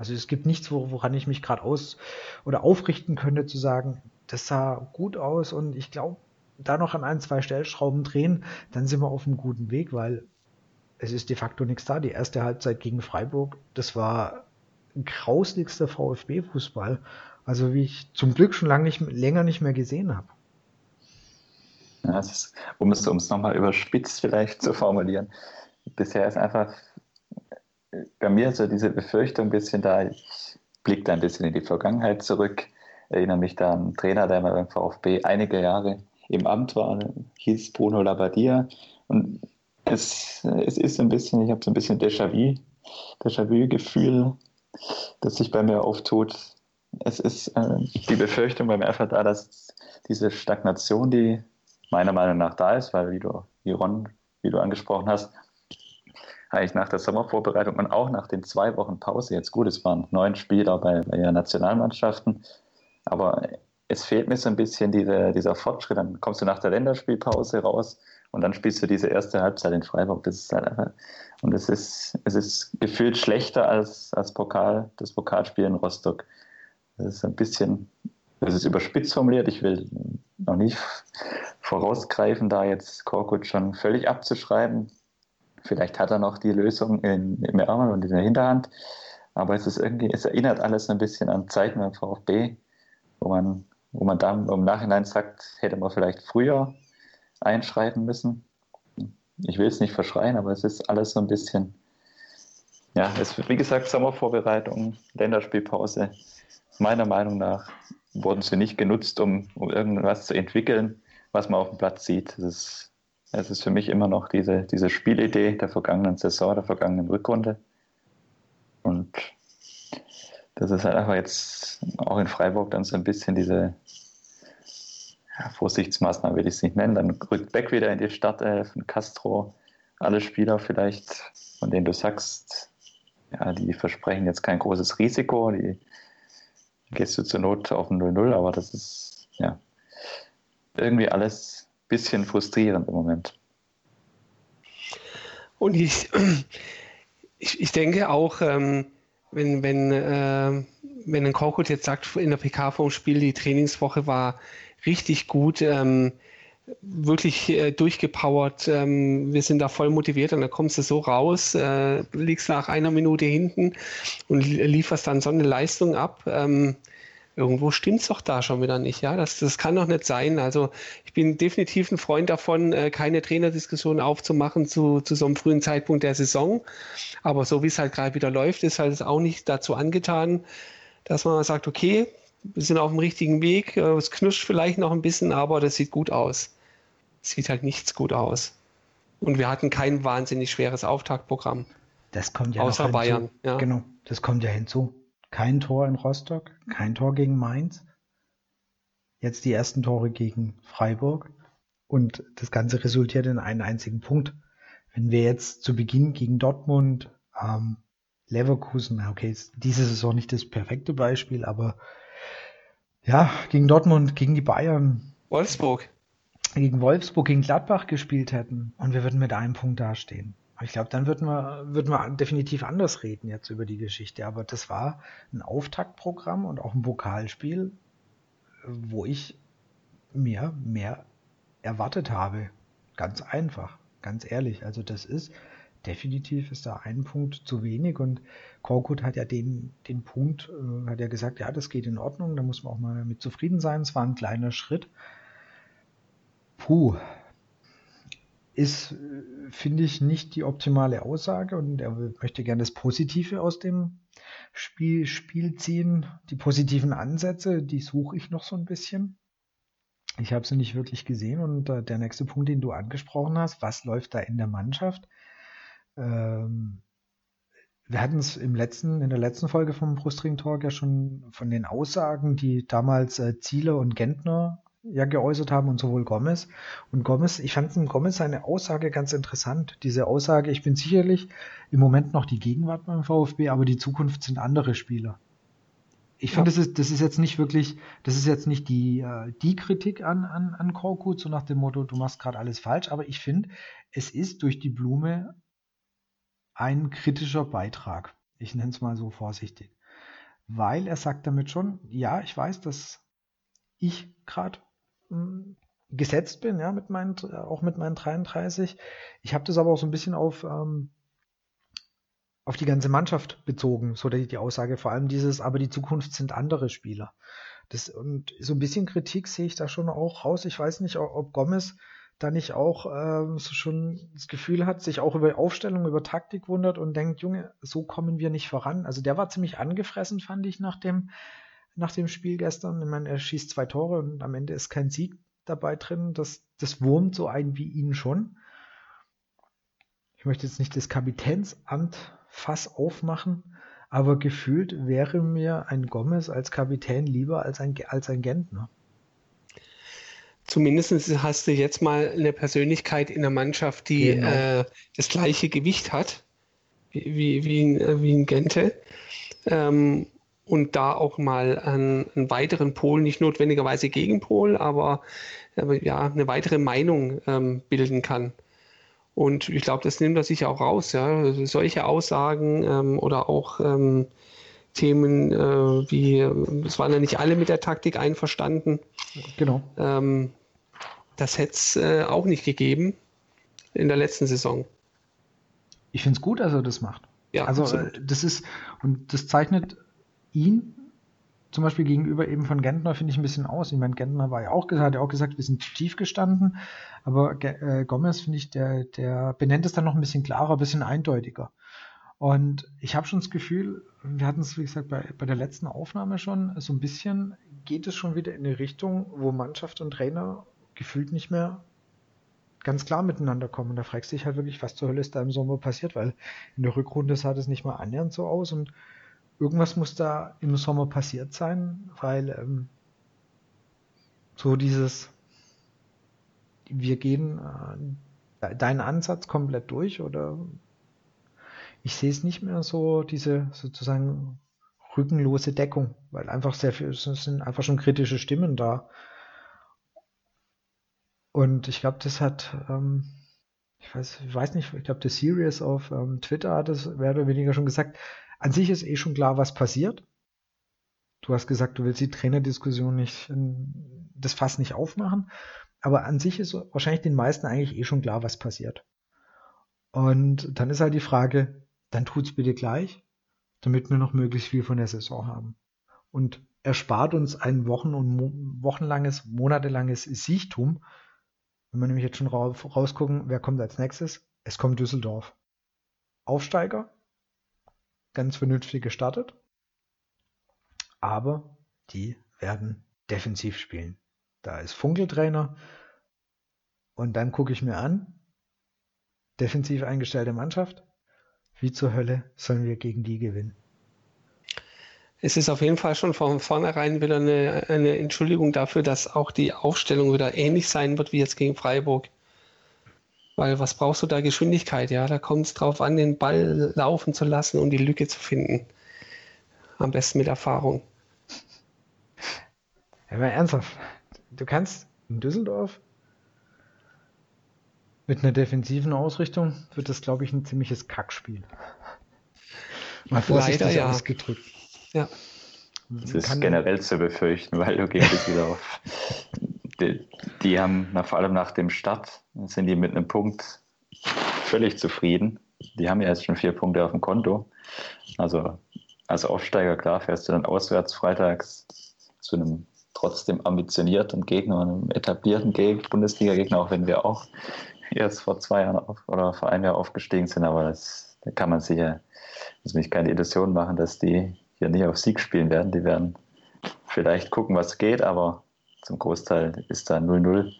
Also es gibt nichts, woran ich mich gerade aus oder aufrichten könnte, zu sagen, das sah gut aus und ich glaube, da noch an ein, zwei Stellschrauben drehen, dann sind wir auf einem guten Weg, weil es ist de facto nichts da. Die erste Halbzeit gegen Freiburg, das war grauslichster VfB-Fußball. Also wie ich zum Glück schon lange nicht, länger nicht mehr gesehen habe. Ja, ist, um es, um es nochmal überspitzt vielleicht zu formulieren, bisher ist einfach bei mir ist so diese Befürchtung ein bisschen da, ich blicke da ein bisschen in die Vergangenheit zurück, erinnere mich da an einen Trainer, der mal beim VfB einige Jahre im Amt war, hieß Bruno Labbadia. Und es, es ist ein bisschen, ich habe so ein bisschen Déjà-vu, Déjà-vu-Gefühl, das sich bei mir auftut. Es ist äh, die Befürchtung bei mir da, dass diese Stagnation, die meiner Meinung nach da ist, weil wie du, wie Ron, wie du angesprochen hast, eigentlich nach der Sommervorbereitung und auch nach den zwei Wochen Pause. Jetzt gut, es waren neun Spieler bei, bei ihren Nationalmannschaften, aber es fehlt mir so ein bisschen diese, dieser Fortschritt. Dann kommst du nach der Länderspielpause raus und dann spielst du diese erste Halbzeit in Freiburg. Das ist halt einfach, und es ist, es ist gefühlt schlechter als, als Pokal, das Pokalspiel in Rostock. Das ist ein bisschen, das ist überspitzt formuliert. Ich will noch nicht <laughs> vorausgreifen, da jetzt Korkut schon völlig abzuschreiben. Vielleicht hat er noch die Lösung in, im Ärmel und in der Hinterhand. Aber es ist irgendwie, es erinnert alles ein bisschen an Zeiten beim VfB, wo man, wo man dann im Nachhinein sagt, hätte man vielleicht früher einschreiten müssen. Ich will es nicht verschreien, aber es ist alles so ein bisschen, ja, es wie gesagt Sommervorbereitung, Länderspielpause. Meiner Meinung nach wurden sie nicht genutzt, um, um irgendwas zu entwickeln, was man auf dem Platz sieht. Das ist es ist für mich immer noch diese, diese Spielidee der vergangenen Saison, der vergangenen Rückrunde. Und das ist halt einfach jetzt auch in Freiburg dann so ein bisschen diese ja, Vorsichtsmaßnahme, will ich es nicht nennen. Dann rückt Beck wieder in die Startelf, Castro, alle Spieler vielleicht, von denen du sagst, ja, die versprechen jetzt kein großes Risiko, die gehst du zur Not auf ein 0-0, aber das ist ja irgendwie alles bisschen frustrierend im Moment. Und ich, ich, ich denke auch, ähm, wenn, wenn, äh, wenn ein Korkut jetzt sagt, in der PK vom Spiel, die Trainingswoche war richtig gut, ähm, wirklich äh, durchgepowert, ähm, wir sind da voll motiviert und dann kommst du so raus, äh, liegst nach einer Minute hinten und lieferst dann so eine Leistung ab. Ähm, irgendwo stimmt es doch da schon wieder nicht. Ja, das, das kann doch nicht sein. Also ich bin definitiv ein Freund davon, äh, keine Trainerdiskussion aufzumachen zu, zu so einem frühen Zeitpunkt der Saison. Aber so wie es halt gerade wieder läuft, ist halt auch nicht dazu angetan, dass man sagt, okay, wir sind auf dem richtigen Weg, äh, es knirscht vielleicht noch ein bisschen, aber das sieht gut aus. Es sieht halt nichts gut aus. Und wir hatten kein wahnsinnig schweres Auftaktprogramm. Das kommt ja außer Bayern. Ja. Genau, das kommt ja hinzu. Kein Tor in Rostock, kein Tor gegen Mainz. Jetzt die ersten Tore gegen Freiburg. Und das Ganze resultiert in einen einzigen Punkt. Wenn wir jetzt zu Beginn gegen Dortmund, ähm, Leverkusen, okay, ist diese Saison nicht das perfekte Beispiel, aber ja, gegen Dortmund, gegen die Bayern. Wolfsburg. gegen Wolfsburg, gegen Gladbach gespielt hätten und wir würden mit einem Punkt dastehen. Ich glaube, dann würden wir, würden wir definitiv anders reden jetzt über die Geschichte. Aber das war ein Auftaktprogramm und auch ein Pokalspiel, wo ich mir mehr erwartet habe. Ganz einfach, ganz ehrlich. Also das ist definitiv ist da ein Punkt zu wenig und Korkut hat ja den, den Punkt, äh, hat ja gesagt, ja, das geht in Ordnung, da muss man auch mal mit zufrieden sein. Es war ein kleiner Schritt. Puh, ist, finde ich, nicht die optimale Aussage und er möchte gerne das Positive aus dem Spiel, Spiel ziehen. Die positiven Ansätze, die suche ich noch so ein bisschen. Ich habe sie nicht wirklich gesehen und äh, der nächste Punkt, den du angesprochen hast, was läuft da in der Mannschaft? Ähm, wir hatten es im letzten, in der letzten Folge vom Brustring Talk ja schon von den Aussagen, die damals äh, Ziele und Gentner ja geäußert haben und sowohl Gomez. Und Gomez, ich fand in Gomez seine Aussage ganz interessant. Diese Aussage, ich bin sicherlich im Moment noch die Gegenwart beim VfB, aber die Zukunft sind andere Spieler. Ich ja. finde, das ist, das ist jetzt nicht wirklich, das ist jetzt nicht die, äh, die Kritik an, an, an Korkut, so nach dem Motto, du machst gerade alles falsch, aber ich finde, es ist durch die Blume ein kritischer Beitrag. Ich nenne es mal so vorsichtig. Weil er sagt damit schon, ja, ich weiß, dass ich gerade gesetzt bin, ja, mit meinen, auch mit meinen 33. Ich habe das aber auch so ein bisschen auf, ähm, auf die ganze Mannschaft bezogen, so die, die Aussage, vor allem dieses, aber die Zukunft sind andere Spieler. Das, und so ein bisschen Kritik sehe ich da schon auch raus. Ich weiß nicht, ob Gomez da nicht auch ähm, so schon das Gefühl hat, sich auch über Aufstellung, über Taktik wundert und denkt, Junge, so kommen wir nicht voran. Also der war ziemlich angefressen, fand ich, nach dem, nach dem Spiel gestern. Ich meine, er schießt zwei Tore und am Ende ist kein Sieg dabei drin. Das, das wurmt so ein wie ihn schon. Ich möchte jetzt nicht das Kapitänsamt Fass aufmachen, aber gefühlt wäre mir ein Gomez als Kapitän lieber als ein, als ein Gentner. Zumindest hast du jetzt mal eine Persönlichkeit in der Mannschaft, die genau. äh, das gleiche Gewicht hat wie, wie, wie, ein, wie ein Gente. Ähm, und da auch mal einen, einen, weiteren Pol, nicht notwendigerweise Gegenpol, aber, aber ja, eine weitere Meinung ähm, bilden kann. Und ich glaube, das nimmt er sich auch raus. Ja? Also solche Aussagen ähm, oder auch ähm, Themen äh, wie, es waren ja nicht alle mit der Taktik einverstanden. Genau. Ähm, das hätte es äh, auch nicht gegeben in der letzten Saison. Ich finde es gut, dass er das macht. Ja, also absolut. das ist, und das zeichnet ihn zum Beispiel gegenüber eben von Gentner finde ich ein bisschen aus. Ich meine, Gentner war ja auch gesagt, hat ja auch gesagt, wir sind tief gestanden, aber äh, Gomez finde ich, der, der benennt es dann noch ein bisschen klarer, ein bisschen eindeutiger. Und ich habe schon das Gefühl, wir hatten es, wie gesagt, bei, bei der letzten Aufnahme schon, so ein bisschen geht es schon wieder in eine Richtung, wo Mannschaft und Trainer gefühlt nicht mehr ganz klar miteinander kommen. Da fragst du dich halt wirklich, was zur Hölle ist da im Sommer passiert, weil in der Rückrunde sah das nicht mal annähernd so aus und irgendwas muss da im Sommer passiert sein, weil ähm, so dieses, wir gehen äh, deinen Ansatz komplett durch oder ich sehe es nicht mehr so, diese sozusagen rückenlose Deckung, weil einfach sehr viel, es sind einfach schon kritische Stimmen da. Und ich glaube, das hat, ähm, ich weiß, ich weiß nicht, ich glaube, der Series auf ähm, Twitter hat es mehr oder weniger schon gesagt, an sich ist eh schon klar, was passiert. Du hast gesagt, du willst die Trainerdiskussion nicht, das Fass nicht aufmachen. Aber an sich ist wahrscheinlich den meisten eigentlich eh schon klar, was passiert. Und dann ist halt die Frage, dann tut's bitte gleich, damit wir noch möglichst viel von der Saison haben. Und erspart uns ein Wochen- und mo wochenlanges, monatelanges Siechtum. Wenn wir nämlich jetzt schon rausgucken, wer kommt als nächstes? Es kommt Düsseldorf. Aufsteiger, ganz vernünftig gestartet. Aber die werden defensiv spielen. Da ist Funkeltrainer. Und dann gucke ich mir an, defensiv eingestellte Mannschaft. Wie zur Hölle sollen wir gegen die gewinnen? Es ist auf jeden Fall schon von vornherein wieder eine, eine Entschuldigung dafür, dass auch die Aufstellung wieder ähnlich sein wird wie jetzt gegen Freiburg. Weil was brauchst du da Geschwindigkeit? Ja, da kommt es drauf an, den Ball laufen zu lassen und die Lücke zu finden. Am besten mit Erfahrung. Ja, mal ernsthaft. Du kannst in Düsseldorf Mit einer defensiven Ausrichtung wird das, glaube ich, ein ziemliches Kackspiel. Mal vorsichtig Leider, ja. ausgedrückt. Ja. Das ist generell zu befürchten, weil du gehst wieder auf. <laughs> Die, die haben na, vor allem nach dem Start sind die mit einem Punkt völlig zufrieden. Die haben ja jetzt schon vier Punkte auf dem Konto. Also als Aufsteiger, klar, fährst du dann auswärts freitags zu einem trotzdem ambitionierten Gegner, einem etablierten Bundesliga-Gegner, auch wenn wir auch erst vor zwei Jahren auf, oder vor einem Jahr aufgestiegen sind, aber das, da kann man sicher, muss mich keine Illusion machen, dass die hier nicht auf Sieg spielen werden. Die werden vielleicht gucken, was geht, aber zum Großteil ist da 0-0.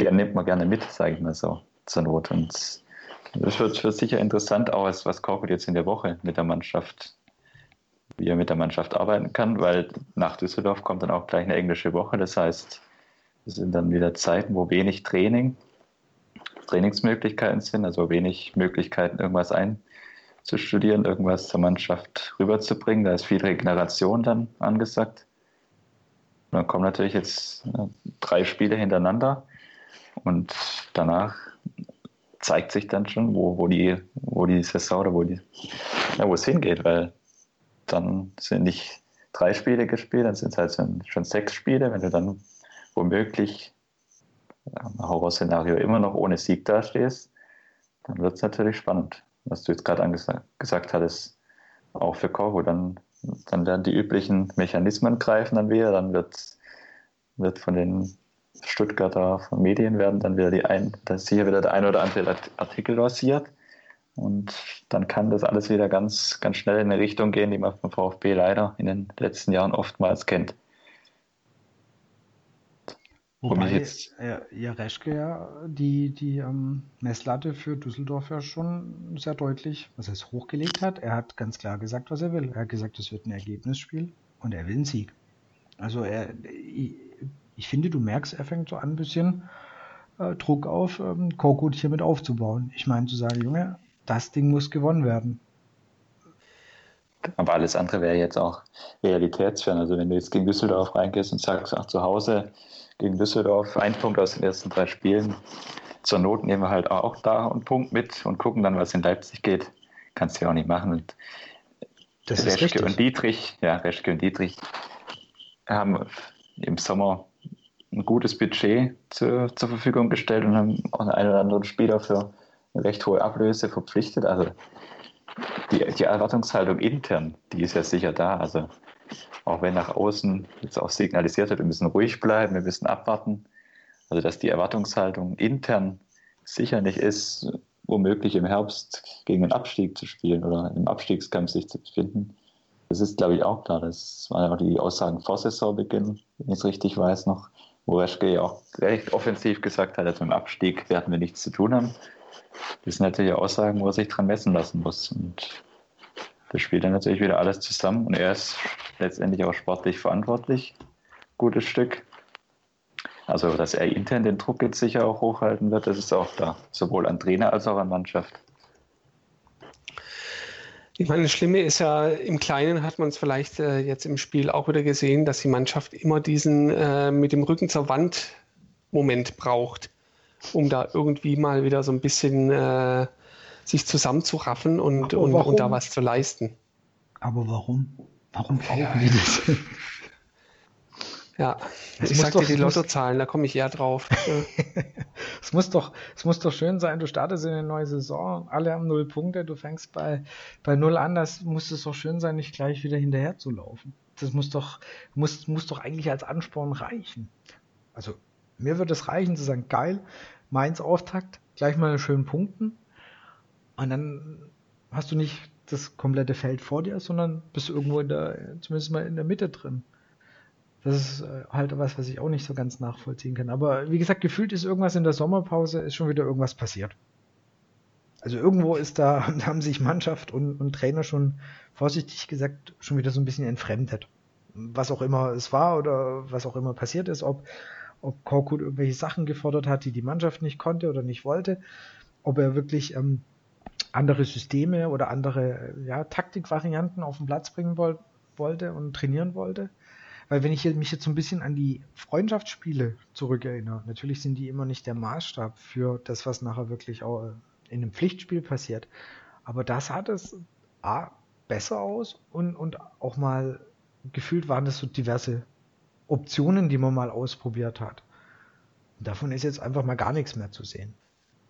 Den nimmt man gerne mit, sage ich mal so, zur Not. Und das wird, wird sicher interessant, auch was Korkut jetzt in der Woche mit der Mannschaft, wie er mit der Mannschaft arbeiten kann, weil nach Düsseldorf kommt dann auch gleich eine englische Woche. Das heißt, es sind dann wieder Zeiten, wo wenig Training, Trainingsmöglichkeiten sind, also wenig Möglichkeiten, irgendwas einzustudieren, irgendwas zur Mannschaft rüberzubringen. Da ist viel Regeneration dann angesagt. Und dann kommen natürlich jetzt äh, drei Spiele hintereinander und danach zeigt sich dann schon, wo, wo, die, wo die Saison oder wo, die, ja, wo es hingeht, weil dann sind nicht drei Spiele gespielt, dann sind es halt schon sechs Spiele. Wenn du dann womöglich im Horrorszenario immer noch ohne Sieg dastehst, dann wird es natürlich spannend. Was du jetzt gerade gesagt hattest, auch für Koro, dann, dann werden die üblichen Mechanismen greifen dann wieder, dann wird, wird von den Stuttgarter Medien werden dann wieder die ein, dann ist hier wieder der ein oder andere Artikel lanciert. Und dann kann das alles wieder ganz, ganz schnell in eine Richtung gehen, die man vom VfB leider in den letzten Jahren oftmals kennt. Wobei jetzt ja, Jareschke ja die, die ähm, Messlatte für Düsseldorf ja schon sehr deutlich, was er hochgelegt hat. Er hat ganz klar gesagt, was er will. Er hat gesagt, es wird ein Ergebnisspiel und er will einen Sieg. Also er, ich finde, du merkst, er fängt so an, ein bisschen äh, Druck auf, ähm, Korkut hier mit aufzubauen. Ich meine, zu sagen, Junge, das Ding muss gewonnen werden. Aber alles andere wäre jetzt auch realitätsfern. Also wenn du jetzt gegen Düsseldorf reingehst und sagst, ach, zu Hause gegen Düsseldorf, ein Punkt aus den ersten drei Spielen, zur Not nehmen wir halt auch da einen Punkt mit und gucken dann, was in Leipzig geht. Kannst du ja auch nicht machen. Und das Reschke und Dietrich, ja, Reschke und Dietrich haben im Sommer ein gutes Budget zu, zur Verfügung gestellt und haben auch einen oder anderen Spieler für eine recht hohe Ablöse verpflichtet. Also die, die Erwartungshaltung intern, die ist ja sicher da. Also auch wenn nach außen jetzt auch signalisiert wird, wir müssen ruhig bleiben, wir müssen abwarten. Also dass die Erwartungshaltung intern sicher nicht ist, womöglich im Herbst gegen den Abstieg zu spielen oder im Abstiegskampf sich zu befinden. Das ist, glaube ich, auch klar. Das waren ja auch die Aussagen vor Saisonbeginn, wenn ich es richtig weiß, noch wo Reschke ja auch recht offensiv gesagt hat, dass mit dem Abstieg werden wir nichts zu tun haben. Das sind natürlich Aussagen, wo er sich dran messen lassen muss. Und das spielt dann natürlich wieder alles zusammen. Und er ist letztendlich auch sportlich verantwortlich. Gutes Stück. Also, dass er intern den Druck jetzt sicher auch hochhalten wird, das ist auch da. Sowohl an Trainer als auch an Mannschaft. Ich meine, das Schlimme ist ja, im Kleinen hat man es vielleicht äh, jetzt im Spiel auch wieder gesehen, dass die Mannschaft immer diesen äh, mit dem Rücken zur Wand Moment braucht, um da irgendwie mal wieder so ein bisschen äh, sich zusammenzuraffen und, und, und, da was zu leisten. Aber warum? Warum brauchen ja, die das? Ja, es ich sag dir die Lottozahlen, da komme ich eher drauf. <laughs> es, muss doch, es muss doch schön sein, du startest in eine neue Saison, alle haben null Punkte, du fängst bei, bei null an, das muss es doch schön sein, nicht gleich wieder hinterher zu laufen. Das muss doch, muss, muss doch eigentlich als Ansporn reichen. Also, mir wird es reichen zu sagen, geil, Mainz Auftakt, gleich mal schön punkten. Und dann hast du nicht das komplette Feld vor dir, sondern bist irgendwo in der, zumindest mal in der Mitte drin. Das ist äh, halt was, was ich auch nicht so ganz nachvollziehen kann. Aber wie gesagt, gefühlt ist irgendwas in der Sommerpause, ist schon wieder irgendwas passiert. Also irgendwo ist da, <laughs> haben sich Mannschaft und, und Trainer schon vorsichtig gesagt schon wieder so ein bisschen entfremdet. Was auch immer es war oder was auch immer passiert ist, ob, ob Korkut irgendwelche Sachen gefordert hat, die die Mannschaft nicht konnte oder nicht wollte, ob er wirklich ähm, andere Systeme oder andere ja, Taktikvarianten auf den Platz bringen wollte und trainieren wollte weil wenn ich mich jetzt so ein bisschen an die Freundschaftsspiele zurückerinnere, natürlich sind die immer nicht der Maßstab für das, was nachher wirklich auch in einem Pflichtspiel passiert. Aber das hat es A, besser aus und, und auch mal gefühlt waren das so diverse Optionen, die man mal ausprobiert hat. Und davon ist jetzt einfach mal gar nichts mehr zu sehen.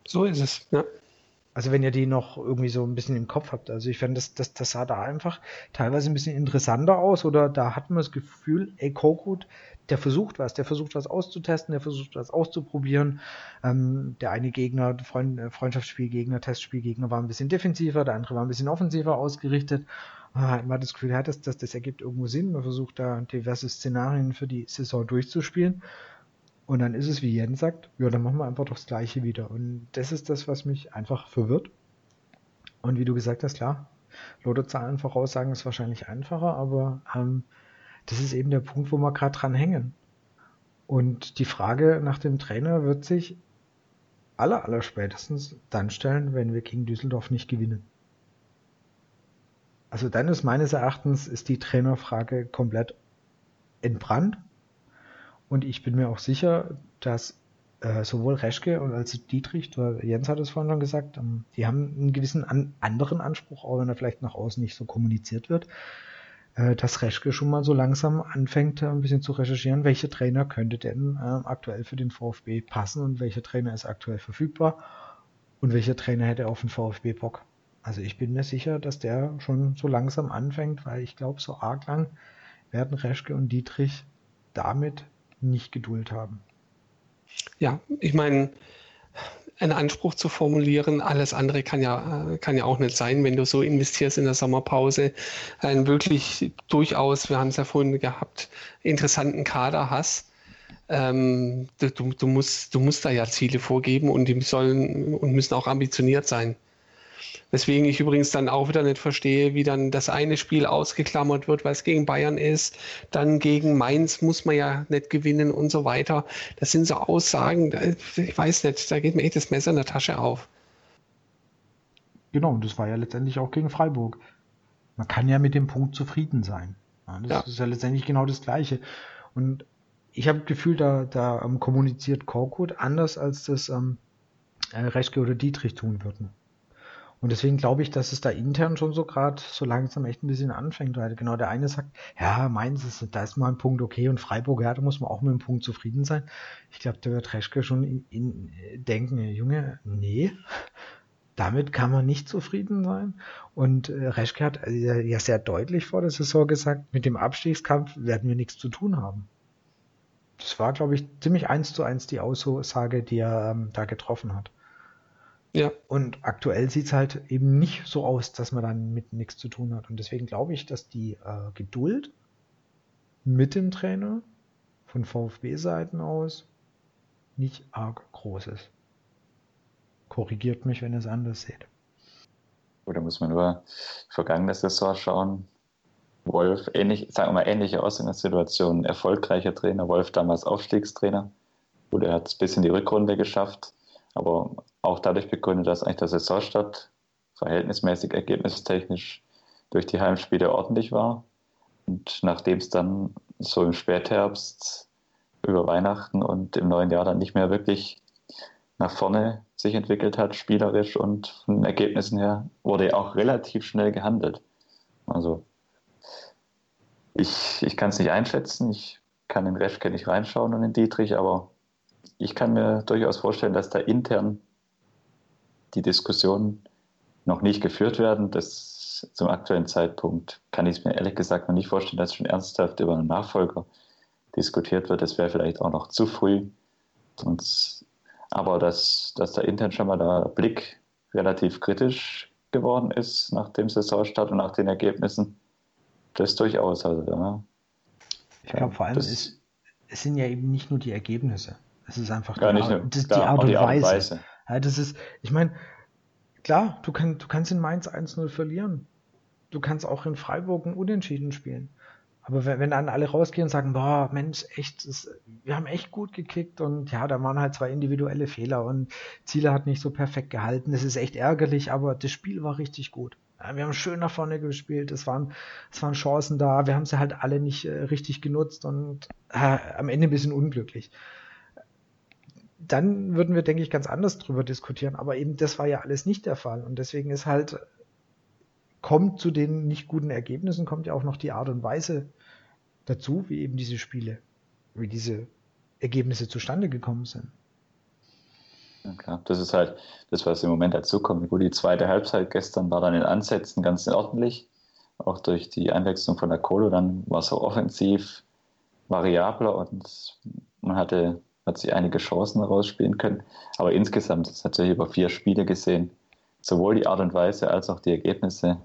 So ist es, ja. Also wenn ihr die noch irgendwie so ein bisschen im Kopf habt. Also ich fände, das, das, das sah da einfach teilweise ein bisschen interessanter aus oder da hat man das Gefühl, ey, Kokut, der versucht was, der versucht was auszutesten, der versucht was auszuprobieren. Ähm, der eine Gegner, Freund, äh, Freundschaftsspielgegner, Testspielgegner war ein bisschen defensiver, der andere war ein bisschen offensiver ausgerichtet. Ah, man hat das Gefühl, das, das, das ergibt irgendwo Sinn. Man versucht da diverse Szenarien für die Saison durchzuspielen. Und dann ist es, wie Jens sagt, ja, dann machen wir einfach doch das Gleiche wieder. Und das ist das, was mich einfach verwirrt. Und wie du gesagt hast, klar, Lottozahlen voraussagen ist wahrscheinlich einfacher, aber ähm, das ist eben der Punkt, wo wir gerade dran hängen. Und die Frage nach dem Trainer wird sich aller, aller spätestens dann stellen, wenn wir gegen Düsseldorf nicht gewinnen. Also dann ist meines Erachtens ist die Trainerfrage komplett entbrannt und ich bin mir auch sicher, dass äh, sowohl Reschke und als Dietrich, Jens hat es vorhin schon gesagt, ähm, die haben einen gewissen an, anderen Anspruch, auch wenn er vielleicht nach außen nicht so kommuniziert wird, äh, dass Reschke schon mal so langsam anfängt, äh, ein bisschen zu recherchieren, welcher Trainer könnte denn äh, aktuell für den VfB passen und welcher Trainer ist aktuell verfügbar und welcher Trainer hätte auf den VfB Bock. Also ich bin mir sicher, dass der schon so langsam anfängt, weil ich glaube, so arg lang werden Reschke und Dietrich damit nicht Geduld haben. Ja, ich meine, einen Anspruch zu formulieren, alles andere kann ja, kann ja auch nicht sein, wenn du so investierst in der Sommerpause, einen wirklich durchaus, wir haben es ja vorhin gehabt, interessanten Kader hast. Ähm, du, du, musst, du musst da ja Ziele vorgeben und die sollen und müssen auch ambitioniert sein. Weswegen ich übrigens dann auch wieder nicht verstehe, wie dann das eine Spiel ausgeklammert wird, weil es gegen Bayern ist. Dann gegen Mainz muss man ja nicht gewinnen und so weiter. Das sind so Aussagen, ich weiß nicht, da geht mir echt das Messer in der Tasche auf. Genau, und das war ja letztendlich auch gegen Freiburg. Man kann ja mit dem Punkt zufrieden sein. Ja, das ja. ist ja letztendlich genau das Gleiche. Und ich habe das Gefühl, da, da um, ähm, kommuniziert Korkut anders, als das ähm, äh, Reschke oder Dietrich tun würden. Und deswegen glaube ich, dass es da intern schon so gerade so langsam echt ein bisschen anfängt, weil genau der eine sagt, ja, Mainz ist, da ist mal ein Punkt okay und Freiburg, ja, da muss man auch mit einem Punkt zufrieden sein. Ich glaube, da wird Reschke schon in, in, denken, Junge, nee, <laughs> damit kann man nicht zufrieden sein. Und äh, Reschke hat äh, ja sehr deutlich vor der Saison gesagt, mit dem Abstiegskampf werden wir nichts zu tun haben. Das war, glaube ich, ziemlich eins zu eins die Aussage, die er ähm, da getroffen hat. Ja. Und aktuell sieht es halt eben nicht so aus, dass man dann mit nichts zu tun hat. Und deswegen glaube ich, dass die äh, Geduld mit dem Trainer von VfB-Seiten aus nicht arg groß ist. Korrigiert mich, wenn ihr es anders seht. Oder muss man nur vergangene Saison schauen. Wolf, ähnlich, sagen wir mal, ähnliche Ausgangssituation, erfolgreicher Trainer, Wolf damals Aufstiegstrainer. Gut, er hat es bis in die Rückrunde geschafft, aber auch dadurch begründet, dass eigentlich der Saisonstart verhältnismäßig ergebnistechnisch durch die Heimspiele ordentlich war. Und nachdem es dann so im Spätherbst über Weihnachten und im neuen Jahr dann nicht mehr wirklich nach vorne sich entwickelt hat, spielerisch und von den Ergebnissen her, wurde auch relativ schnell gehandelt. Also ich, ich kann es nicht einschätzen, ich kann in Reschke nicht reinschauen und in Dietrich, aber ich kann mir durchaus vorstellen, dass da intern die Diskussionen noch nicht geführt werden. Das zum aktuellen Zeitpunkt kann ich mir ehrlich gesagt noch nicht vorstellen, dass schon ernsthaft über einen Nachfolger diskutiert wird. Das wäre vielleicht auch noch zu früh. Und, aber dass, dass da intern schon mal der Blick relativ kritisch geworden ist nach dem Saisonstart und nach den Ergebnissen, das durchaus. Also, ja. Ich glaube, vor allem ist, es sind ja eben nicht nur die Ergebnisse. Es ist einfach die, Art, das, die, Art, die Art und Weise. Ja, das ist, ich meine, klar, du, kann, du kannst in Mainz 1-0 verlieren. Du kannst auch in Freiburg ein Unentschieden spielen. Aber wenn, wenn dann alle rausgehen und sagen, boah, Mensch, echt, das, wir haben echt gut gekickt und ja, da waren halt zwei individuelle Fehler und Ziele hat nicht so perfekt gehalten. Das ist echt ärgerlich, aber das Spiel war richtig gut. Wir haben schön nach vorne gespielt, es waren, es waren Chancen da, wir haben sie halt alle nicht äh, richtig genutzt und äh, am Ende ein bisschen unglücklich. Dann würden wir, denke ich, ganz anders drüber diskutieren, aber eben das war ja alles nicht der Fall und deswegen ist halt, kommt zu den nicht guten Ergebnissen, kommt ja auch noch die Art und Weise dazu, wie eben diese Spiele, wie diese Ergebnisse zustande gekommen sind. Ja, klar. Das ist halt das, was im Moment dazu kommt. Gut, die zweite Halbzeit gestern war dann in Ansätzen ganz ordentlich, auch durch die Einwechslung von der Kohle. Dann war es so offensiv variabler und man hatte, hat sich einige Chancen herausspielen können. Aber insgesamt, das hat ja über vier Spiele gesehen, sowohl die Art und Weise als auch die Ergebnisse,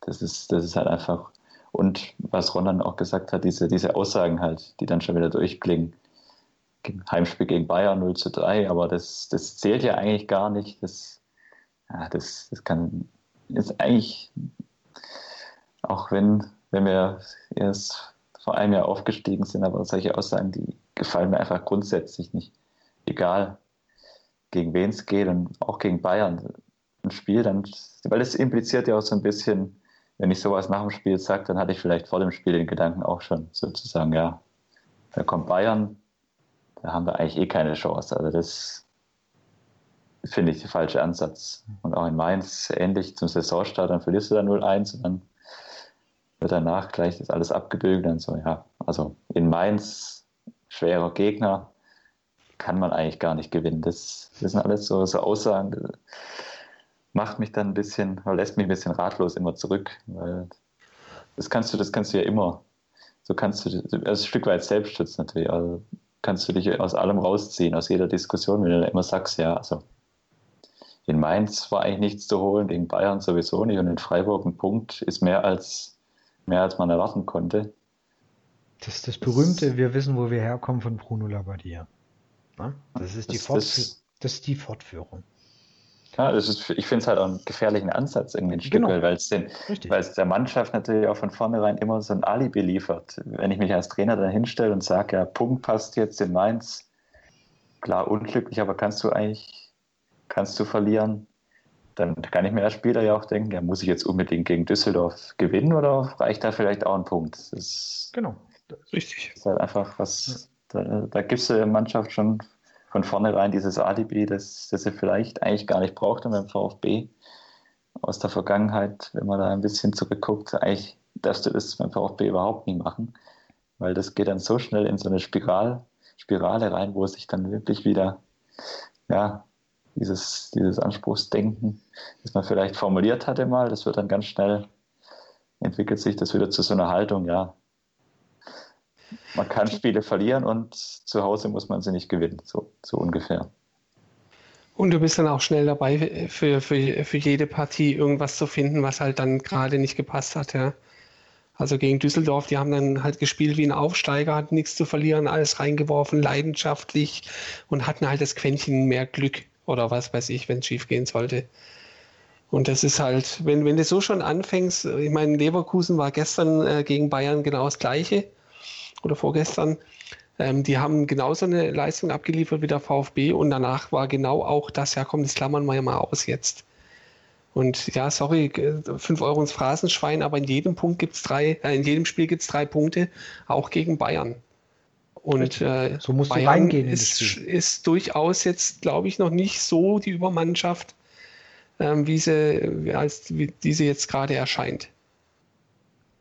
das ist, das ist halt einfach. Und was Ron dann auch gesagt hat, diese, diese Aussagen halt, die dann schon wieder durchklingen Heimspiel gegen Bayern 0 zu 3, aber das, das zählt ja eigentlich gar nicht. Das, ja, das, das kann ist eigentlich, auch wenn, wenn wir erst vor einem Jahr aufgestiegen sind, aber solche Aussagen, die gefallen mir einfach grundsätzlich nicht. Egal, gegen wen es geht und auch gegen Bayern. Ein Spiel, dann, weil es impliziert ja auch so ein bisschen, wenn ich sowas nach dem Spiel sage, dann hatte ich vielleicht vor dem Spiel den Gedanken auch schon sozusagen, ja, da kommt Bayern, da haben wir eigentlich eh keine Chance. Also das finde ich der falsche Ansatz. Und auch in Mainz ähnlich zum Saisonstart, dann verlierst du da 0-1 und dann wird danach gleich das alles abgebügelt und so, ja. Also in Mainz, schwerer Gegner, kann man eigentlich gar nicht gewinnen. Das, das sind alles so, so Aussagen, macht mich dann ein bisschen, lässt mich ein bisschen ratlos immer zurück, weil das kannst du, das kannst du ja immer, so kannst du, also ein Stück weit Selbstschutz natürlich, also kannst du dich aus allem rausziehen, aus jeder Diskussion, wenn du immer sagst, ja, also in Mainz war eigentlich nichts zu holen, gegen Bayern sowieso nicht. Und in Freiburg ein Punkt ist mehr als, mehr als man erwarten konnte. Das das berühmte, wir wissen, wo wir herkommen von Bruno Labbadia. Das ist die, das, das, das ist die Fortführung. Ja, das ist, ich finde es halt auch einen gefährlichen Ansatz irgendwie ein Stück, genau. weil es der Mannschaft natürlich auch von vornherein immer so ein Alibi liefert. Wenn ich mich als Trainer dann hinstelle und sage, ja, Punkt passt jetzt in Mainz, klar unglücklich, aber kannst du eigentlich, kannst du verlieren, dann kann ich mir als Spieler ja auch denken, ja, muss ich jetzt unbedingt gegen Düsseldorf gewinnen oder reicht da vielleicht auch ein Punkt? Das genau, richtig. Das ist halt einfach was, da, da gibst du der Mannschaft schon von vornherein dieses Alibi, das, das er vielleicht eigentlich gar nicht braucht und beim VfB aus der Vergangenheit, wenn man da ein bisschen zurückguckt, eigentlich darfst du das beim VfB überhaupt nie machen, weil das geht dann so schnell in so eine Spiral, Spirale rein, wo es sich dann wirklich wieder, ja, dieses, dieses Anspruchsdenken, das man vielleicht formuliert hatte mal, das wird dann ganz schnell, entwickelt sich das wieder zu so einer Haltung, ja, man kann Spiele verlieren und zu Hause muss man sie nicht gewinnen, so, so ungefähr. Und du bist dann auch schnell dabei, für, für, für jede Partie irgendwas zu finden, was halt dann gerade nicht gepasst hat, ja. Also gegen Düsseldorf, die haben dann halt gespielt wie ein Aufsteiger, hatten nichts zu verlieren, alles reingeworfen, leidenschaftlich und hatten halt das Quäntchen mehr Glück oder was weiß ich, wenn es schief gehen sollte. Und das ist halt, wenn, wenn du so schon anfängst, ich meine, Leverkusen war gestern äh, gegen Bayern genau das Gleiche oder vorgestern. Ähm, die haben genauso eine Leistung abgeliefert wie der VfB und danach war genau auch das, ja komm, das klammern wir ja mal aus jetzt. Und ja, sorry, 5 Euro ins Phrasenschwein, aber in jedem Punkt gibt's drei, äh, in jedem Spiel gibt es drei Punkte, auch gegen Bayern. Und äh, so musst Bayern du reingehen ist, ist durchaus jetzt, glaube ich, noch nicht so die Übermannschaft, ähm, wie, sie, als, wie diese jetzt gerade erscheint.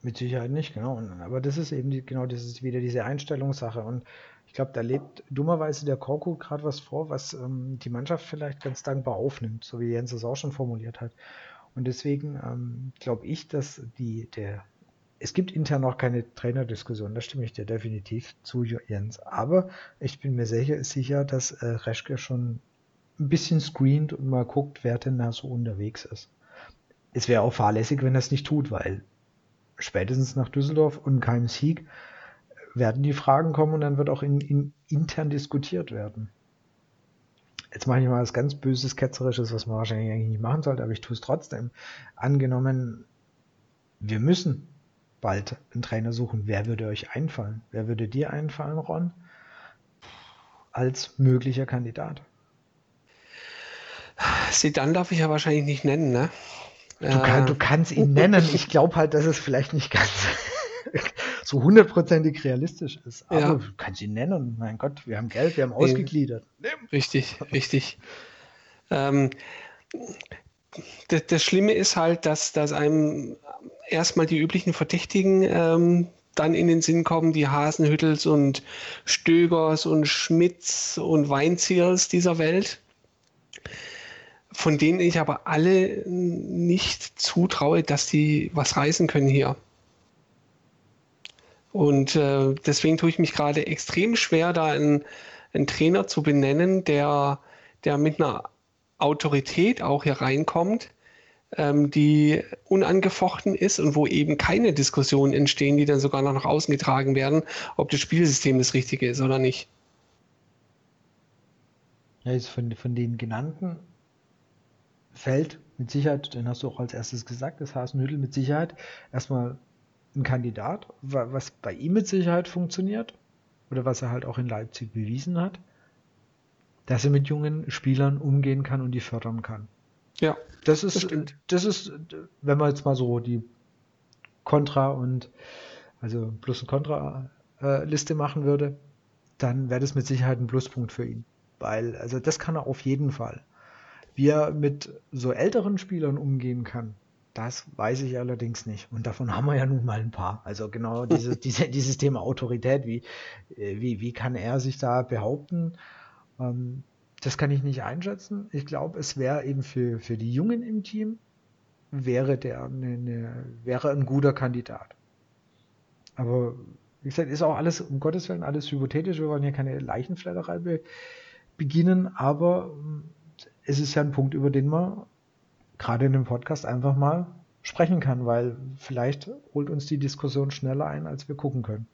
Mit Sicherheit nicht, genau. Aber das ist eben die, genau, das ist wieder diese Einstellungssache. Und ich glaube, da lebt dummerweise der Korku gerade was vor, was ähm, die Mannschaft vielleicht ganz dankbar aufnimmt, so wie Jens es auch schon formuliert hat. Und deswegen ähm, glaube ich, dass die, der, es gibt intern noch keine Trainerdiskussion, da stimme ich dir definitiv zu, Jens. Aber ich bin mir sicher, sicher dass äh, Reschke schon ein bisschen screent und mal guckt, wer denn da so unterwegs ist. Es wäre auch fahrlässig, wenn er es nicht tut, weil spätestens nach Düsseldorf und keinem Sieg werden die Fragen kommen und dann wird auch in, in intern diskutiert werden. Jetzt mache ich mal was ganz Böses, Ketzerisches, was man wahrscheinlich eigentlich nicht machen sollte, aber ich tue es trotzdem. Angenommen, wir müssen bald einen Trainer suchen. Wer würde euch einfallen? Wer würde dir einfallen, Ron? Als möglicher Kandidat. Sie dann darf ich ja wahrscheinlich nicht nennen, ne? Du, kann, du kannst ihn nennen. Ich glaube halt, dass es vielleicht nicht ganz <laughs> so hundertprozentig realistisch ist. Aber ja. du kannst ihn nennen. Mein Gott, wir haben Geld, wir haben ausgegliedert. Richtig, richtig. Ähm, das, das, Schlimme ist halt, dass, dass einem erstmal die üblichen Verdächtigen ähm, dann in den Sinn kommen, die Hasenhüttels und Stögers und Schmitz und Weinziers dieser Welt, von denen ich aber alle nicht zutraue, dass die was reißen können hier. Und äh, deswegen tue ich mich gerade extrem schwer, da einen, einen Trainer zu benennen, der, der mit einer Autorität auch hier reinkommt, ähm, die unangefochten ist und wo eben keine Diskussionen entstehen, die dann sogar noch nach außen getragen werden, ob das Spielsystem das richtige ist oder nicht. Ja, jetzt von, von den genannten fällt mit Sicherheit, den hast du auch als erstes gesagt, das Hasenhüttel mit Sicherheit erstmal ein Kandidat, was bei ihm mit Sicherheit funktioniert oder was er halt auch in Leipzig bewiesen hat, dass er mit jungen Spielern umgehen kann und die fördern kann. Ja, das ist, das, das ist, wenn man jetzt mal so die Kontra und also Plus- und Kontra-Liste machen würde, dann wäre das mit Sicherheit ein Pluspunkt für ihn. Weil, also das kann er auf jeden Fall. Wie er mit so älteren Spielern umgehen kann, das weiß ich allerdings nicht. Und davon haben wir ja nun mal ein paar. Also genau <laughs> diese, diese, dieses Thema Autorität, wie, äh, wie, wie kann er sich da behaupten? Ähm, das kann ich nicht einschätzen. Ich glaube, es wäre eben für, für die Jungen im Team, wäre der eine, eine, wäre ein guter Kandidat. Aber wie gesagt, ist auch alles, um Gottes Willen, alles hypothetisch. Wir wollen hier keine Leichenflatterei be beginnen, aber ähm, es ist ja ein Punkt, über den man gerade in dem Podcast einfach mal sprechen kann, weil vielleicht holt uns die Diskussion schneller ein, als wir gucken können.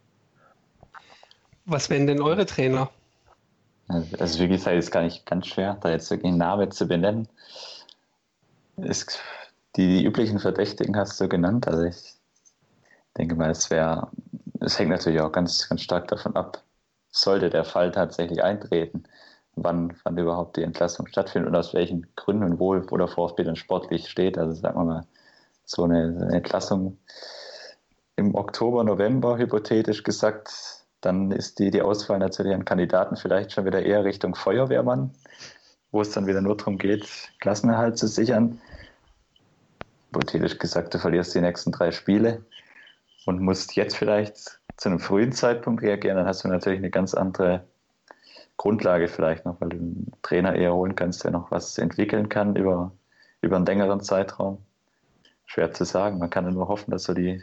Was wären denn eure Trainer? Also wie gesagt, ist gar nicht ganz schwer, da jetzt einen Namen zu benennen. Ist, die, die üblichen Verdächtigen hast du genannt. Also ich denke mal, es wäre, es hängt natürlich auch ganz, ganz stark davon ab, sollte der Fall tatsächlich eintreten, wann, wann überhaupt die Entlassung stattfindet und aus welchen Gründen wohl, wo der VfB dann sportlich steht. Also sagen wir mal, so eine, eine Entlassung im Oktober, November, hypothetisch gesagt, dann ist die, die Auswahl natürlich an Kandidaten vielleicht schon wieder eher Richtung Feuerwehrmann, wo es dann wieder nur darum geht, Klassenerhalt zu sichern. Hypothetisch gesagt, du verlierst die nächsten drei Spiele und musst jetzt vielleicht zu einem frühen Zeitpunkt reagieren, dann hast du natürlich eine ganz andere Grundlage vielleicht noch, weil du einen Trainer eher holen kannst, der noch was entwickeln kann über, über einen längeren Zeitraum. Schwer zu sagen. Man kann nur hoffen, dass so die,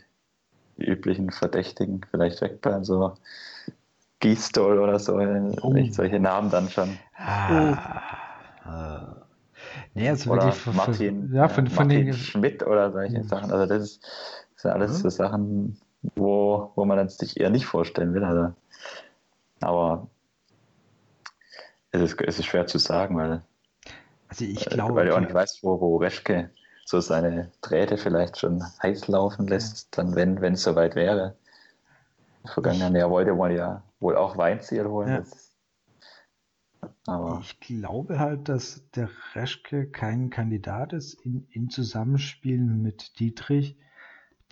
die üblichen Verdächtigen vielleicht wegbleiben, so Gießdoll oder so, oh. solche Namen dann schon. Ah. Uh. Nee, also oder wirklich Martin, ja, von, von Martin den... Schmidt oder solche Sachen. Also das, ist, das sind alles mhm. so Sachen, wo, wo man sich eher nicht vorstellen will. Also, aber es ist, es ist schwer zu sagen, weil, also ich äh, glaube, weil du auch nicht weißt, wo, wo Reschke so seine Drähte vielleicht schon heiß laufen lässt, dann wenn wenn es soweit wäre. Im vergangenen Jahr wollte man ja wohl auch Weinziel holen. Ja. Aber ich glaube halt, dass der Reschke kein Kandidat ist in, im Zusammenspiel mit Dietrich,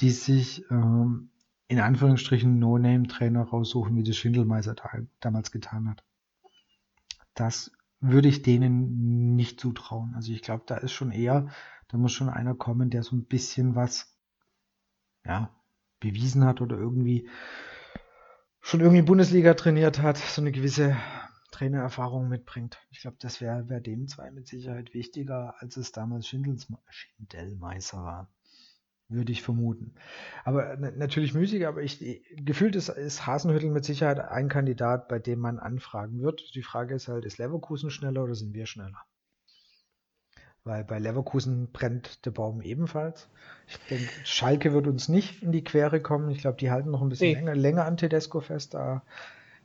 die sich ähm, in Anführungsstrichen No-Name-Trainer raussuchen, wie das Schindelmeister damals getan hat das würde ich denen nicht zutrauen. Also ich glaube, da ist schon eher, da muss schon einer kommen, der so ein bisschen was, ja, bewiesen hat oder irgendwie schon irgendwie Bundesliga trainiert hat, so eine gewisse Trainererfahrung mitbringt. Ich glaube, das wäre wär dem zwei mit Sicherheit wichtiger, als es damals Schindelmeister war würde ich vermuten. Aber natürlich müßig, aber ich, gefühlt ist, ist Hasenhüttel mit Sicherheit ein Kandidat, bei dem man anfragen wird. Die Frage ist halt, ist Leverkusen schneller oder sind wir schneller? Weil bei Leverkusen brennt der Baum ebenfalls. Ich denke, Schalke wird uns nicht in die Quere kommen. Ich glaube, die halten noch ein bisschen nee. länger, länger an Tedesco fest. Da,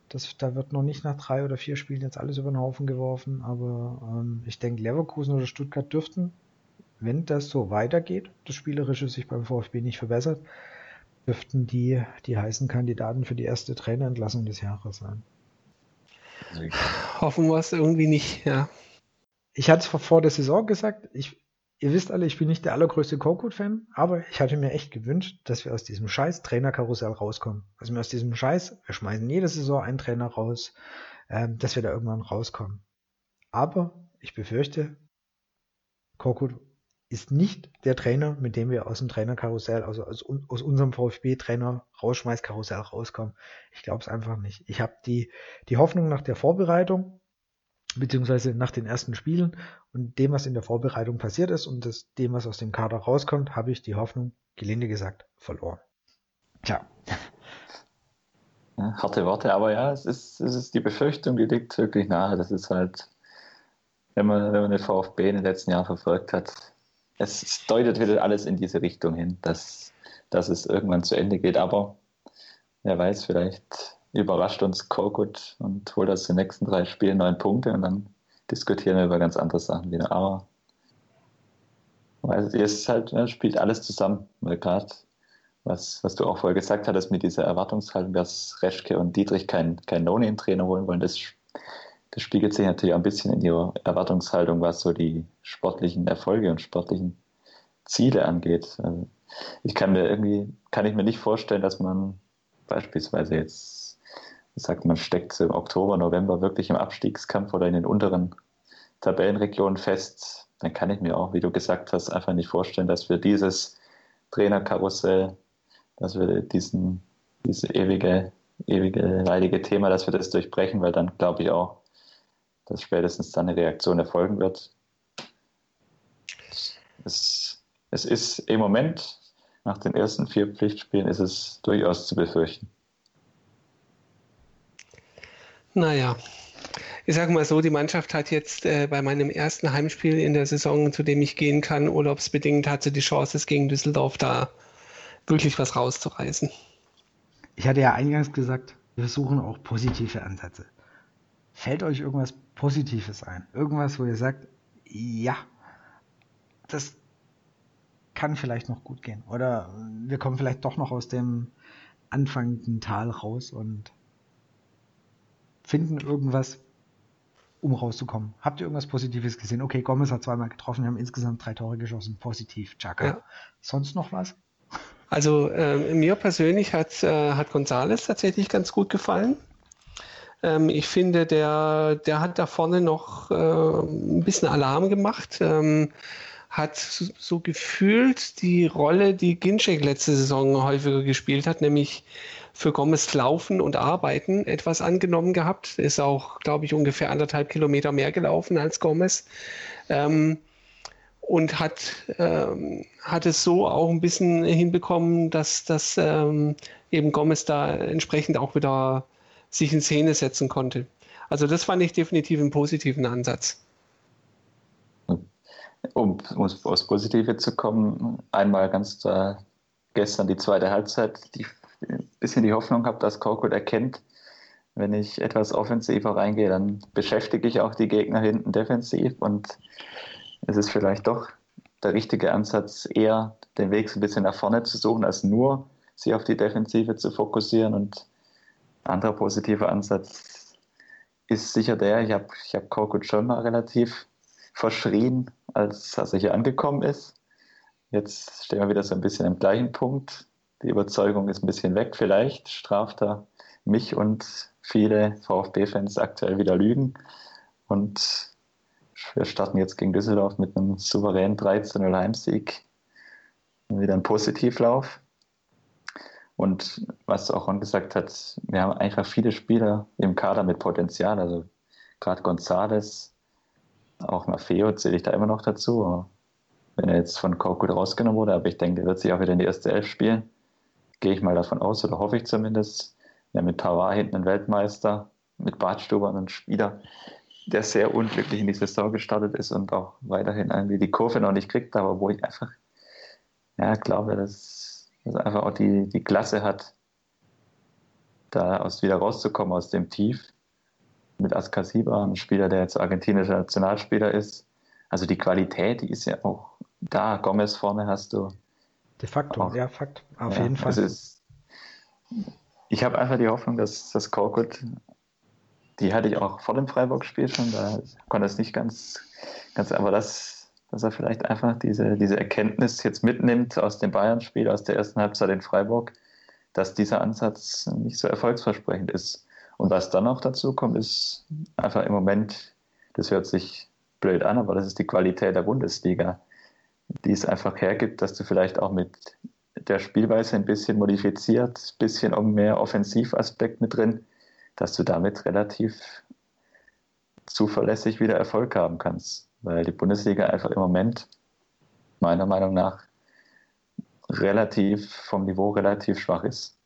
das, da wird noch nicht nach drei oder vier Spielen jetzt alles über den Haufen geworfen. Aber ähm, ich denke, Leverkusen oder Stuttgart dürften wenn das so weitergeht, das Spielerische sich beim VfB nicht verbessert, dürften die die heißen Kandidaten für die erste Trainerentlassung des Jahres sein. Hoffen wir es irgendwie nicht, ja. Ich hatte es vor der Saison gesagt, ich, ihr wisst alle, ich bin nicht der allergrößte Korkut-Fan, aber ich hatte mir echt gewünscht, dass wir aus diesem scheiß Trainerkarussell rauskommen. Also wir aus diesem scheiß, wir schmeißen jede Saison einen Trainer raus, ähm, dass wir da irgendwann rauskommen. Aber ich befürchte, Korkut ist nicht der Trainer, mit dem wir aus dem Trainerkarussell, also aus, aus unserem VfB-Trainer Rausschmeißkarussell rauskommen. Ich glaube es einfach nicht. Ich habe die, die Hoffnung nach der Vorbereitung, beziehungsweise nach den ersten Spielen und dem, was in der Vorbereitung passiert ist und das, dem, was aus dem Kader rauskommt, habe ich die Hoffnung, gelinde gesagt, verloren. Tja. Ja, harte Worte, aber ja, es ist, es ist die Befürchtung, die liegt wirklich nahe. Das ist halt, wenn man, wenn man den VfB in den letzten Jahren verfolgt hat, es deutet wieder alles in diese Richtung hin, dass, dass es irgendwann zu Ende geht. Aber wer weiß, vielleicht überrascht uns Korkut und holt aus den nächsten drei Spielen neun Punkte und dann diskutieren wir über ganz andere Sachen wieder. Aber weil es halt, ja, spielt alles zusammen, weil gerade was, was du auch vorher gesagt hattest mit dieser Erwartungshaltung, dass Reschke und Dietrich kein, kein No-Name-Trainer holen wollen, das, das spiegelt sich natürlich auch ein bisschen in ihrer Erwartungshaltung, was so die sportlichen Erfolge und sportlichen Ziele angeht. Also ich kann mir irgendwie, kann ich mir nicht vorstellen, dass man beispielsweise jetzt sagt, man steckt im Oktober, November wirklich im Abstiegskampf oder in den unteren Tabellenregionen fest, dann kann ich mir auch, wie du gesagt hast, einfach nicht vorstellen, dass wir dieses Trainerkarussell, dass wir diesen, dieses ewige, ewige, leidige Thema, dass wir das durchbrechen, weil dann glaube ich auch, dass spätestens dann eine Reaktion erfolgen wird. Es, es ist im Moment, nach den ersten vier Pflichtspielen, ist es durchaus zu befürchten. Naja, ich sage mal so, die Mannschaft hat jetzt äh, bei meinem ersten Heimspiel in der Saison, zu dem ich gehen kann, urlaubsbedingt, hat sie die Chance, es gegen Düsseldorf da wirklich was rauszureißen. Ich hatte ja eingangs gesagt, wir suchen auch positive Ansätze. Fällt euch irgendwas Positives ein? Irgendwas, wo ihr sagt, ja, das kann vielleicht noch gut gehen. Oder wir kommen vielleicht doch noch aus dem anfangenden Tal raus und finden irgendwas, um rauszukommen. Habt ihr irgendwas Positives gesehen? Okay, Gomez hat zweimal getroffen, wir haben insgesamt drei Tore geschossen. Positiv, Chaka. Ja. Sonst noch was? Also äh, mir persönlich hat, äh, hat Gonzales tatsächlich ganz gut gefallen. Ähm, ich finde, der, der hat da vorne noch äh, ein bisschen Alarm gemacht. Ähm, hat so, so, gefühlt die Rolle, die Ginczek letzte Saison häufiger gespielt hat, nämlich für Gomez Laufen und Arbeiten etwas angenommen gehabt. Ist auch, glaube ich, ungefähr anderthalb Kilometer mehr gelaufen als Gomez. Ähm, und hat, ähm, hat es so auch ein bisschen hinbekommen, dass, dass ähm, eben Gomez da entsprechend auch wieder sich in Szene setzen konnte. Also das fand ich definitiv einen positiven Ansatz. Um, um aufs Positive zu kommen, einmal ganz äh, gestern die zweite Halbzeit, die ein bisschen die Hoffnung habe, dass Korkut erkennt, wenn ich etwas offensiver reingehe, dann beschäftige ich auch die Gegner hinten defensiv und es ist vielleicht doch der richtige Ansatz, eher den Weg so ein bisschen nach vorne zu suchen, als nur sich auf die Defensive zu fokussieren. Und anderer positiver Ansatz ist sicher der, ich habe ich hab Korkut schon mal relativ verschrien, als, als er hier angekommen ist. Jetzt stehen wir wieder so ein bisschen am gleichen Punkt die Überzeugung ist ein bisschen weg. Vielleicht straft er mich und viele VfB-Fans aktuell wieder Lügen. Und wir starten jetzt gegen Düsseldorf mit einem souveränen 13-0 Heimsieg. Wieder ein Positivlauf. Und was auch Ron gesagt hat, wir haben einfach viele Spieler im Kader mit Potenzial. Also gerade González, auch Maffeo zähle ich da immer noch dazu. Wenn er jetzt von Korkut rausgenommen wurde, aber ich denke, der wird sich auch wieder in die erste Elf spielen gehe ich mal davon aus, oder hoffe ich zumindest. Ja, mit Pavard hinten ein Weltmeister, mit Bartstuber einen Spieler, der sehr unglücklich in die Saison gestartet ist und auch weiterhin irgendwie die Kurve noch nicht kriegt, aber wo ich einfach ja, glaube, dass, dass einfach auch die, die Klasse hat, da aus, wieder rauszukommen aus dem Tief. Mit Askasiba, ein Spieler, der jetzt argentinischer Nationalspieler ist. Also die Qualität, die ist ja auch da. Gomez vorne hast du, De facto, auch, ja, Fakt. Auf ja, jeden Fall. Ist, ich habe einfach die Hoffnung, dass das Korkut, die hatte ich auch vor dem Freiburg-Spiel schon, da konnte es nicht ganz, ganz, aber das, dass er vielleicht einfach diese, diese Erkenntnis jetzt mitnimmt aus dem Bayern-Spiel, aus der ersten Halbzeit in Freiburg, dass dieser Ansatz nicht so erfolgsversprechend ist. Und was dann noch dazu kommt, ist einfach im Moment, das hört sich blöd an, aber das ist die Qualität der Bundesliga, die es einfach hergibt, dass du vielleicht auch mit der Spielweise ein bisschen modifiziert, ein bisschen um mehr Offensivaspekt mit drin, dass du damit relativ zuverlässig wieder Erfolg haben kannst weil die Bundesliga einfach im Moment meiner Meinung nach relativ vom Niveau relativ schwach ist.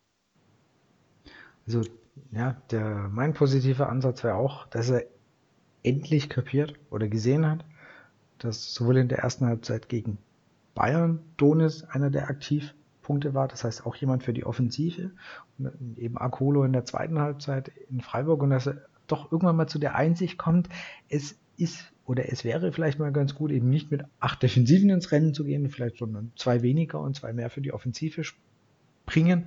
Also ja, der, mein positiver Ansatz wäre auch, dass er endlich kapiert oder gesehen hat, dass sowohl in der ersten Halbzeit gegen Bayern Donis einer der Aktivpunkte war, das heißt auch jemand für die Offensive und eben Akolo in der zweiten Halbzeit in Freiburg und dass er doch irgendwann mal zu der Einsicht kommt, es ist oder es wäre vielleicht mal ganz gut, eben nicht mit acht Defensiven ins Rennen zu gehen, vielleicht sondern zwei weniger und zwei mehr für die Offensive springen.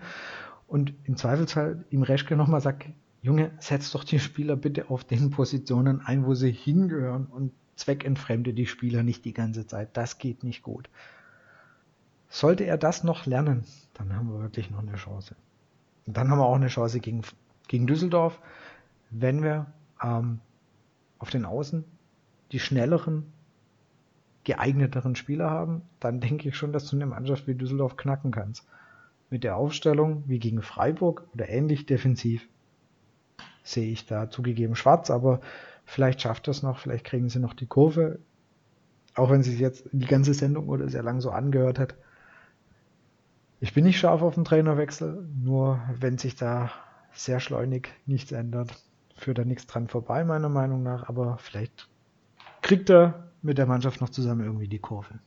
Und im Zweifelsfall ihm Reschke nochmal sagt, Junge, setz doch die Spieler bitte auf den Positionen ein, wo sie hingehören und zweckentfremde die Spieler nicht die ganze Zeit. Das geht nicht gut. Sollte er das noch lernen, dann haben wir wirklich noch eine Chance. Und dann haben wir auch eine Chance gegen, gegen Düsseldorf, wenn wir ähm, auf den Außen die schnelleren, geeigneteren Spieler haben, dann denke ich schon, dass du eine Mannschaft wie Düsseldorf knacken kannst. Mit der Aufstellung wie gegen Freiburg oder ähnlich defensiv sehe ich da zugegeben schwarz, aber vielleicht schafft das noch, vielleicht kriegen sie noch die Kurve, auch wenn sich jetzt die ganze Sendung oder sehr lang so angehört hat. Ich bin nicht scharf auf den Trainerwechsel, nur wenn sich da sehr schleunig nichts ändert, führt da nichts dran vorbei, meiner Meinung nach, aber vielleicht kriegt er mit der Mannschaft noch zusammen irgendwie die Kurve.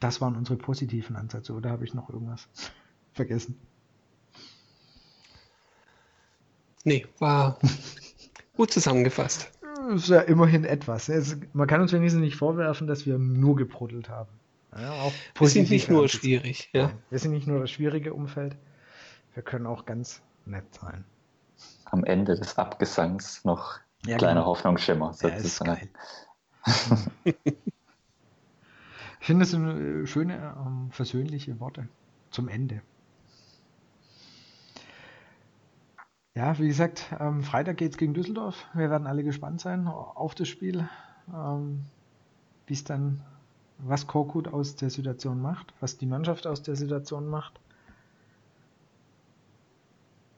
Das waren unsere positiven Ansätze, oder habe ich noch irgendwas <laughs> vergessen? Nee, war <laughs> gut zusammengefasst. Das ist ja immerhin etwas. man kann uns wenigstens nicht vorwerfen, dass wir nur gebruddelt haben. Ja, wir sind nicht nur Ansätze. schwierig. Ja. Wir sind nicht nur das schwierige Umfeld, wir können auch ganz nett sein. Am Ende des Abgesangs noch ja, kleiner genau. Hoffnungsschimmer. Ja, <laughs> ich finde, das sind äh, schöne, ähm, versöhnliche Worte zum Ende. Ja, wie gesagt, ähm, Freitag geht es gegen Düsseldorf. Wir werden alle gespannt sein auf das Spiel, ähm, wie es dann, was Korkut aus der Situation macht, was die Mannschaft aus der Situation macht.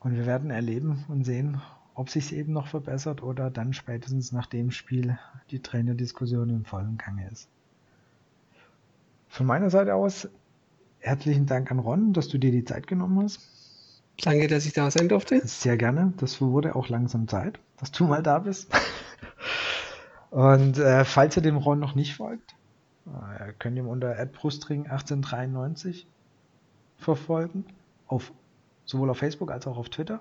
Und wir werden erleben und sehen, ob sich es eben noch verbessert oder dann spätestens nach dem Spiel die Trainerdiskussion im vollen Gange ist. Von meiner Seite aus herzlichen Dank an Ron, dass du dir die Zeit genommen hast. Danke, dass ich da sein durfte. Sehr gerne. Das wurde auch langsam Zeit, dass du mal da bist. Und äh, falls ihr dem Ron noch nicht folgt, äh, könnt ihr ihn unter @brustring1893 verfolgen. Auf, sowohl auf Facebook als auch auf Twitter.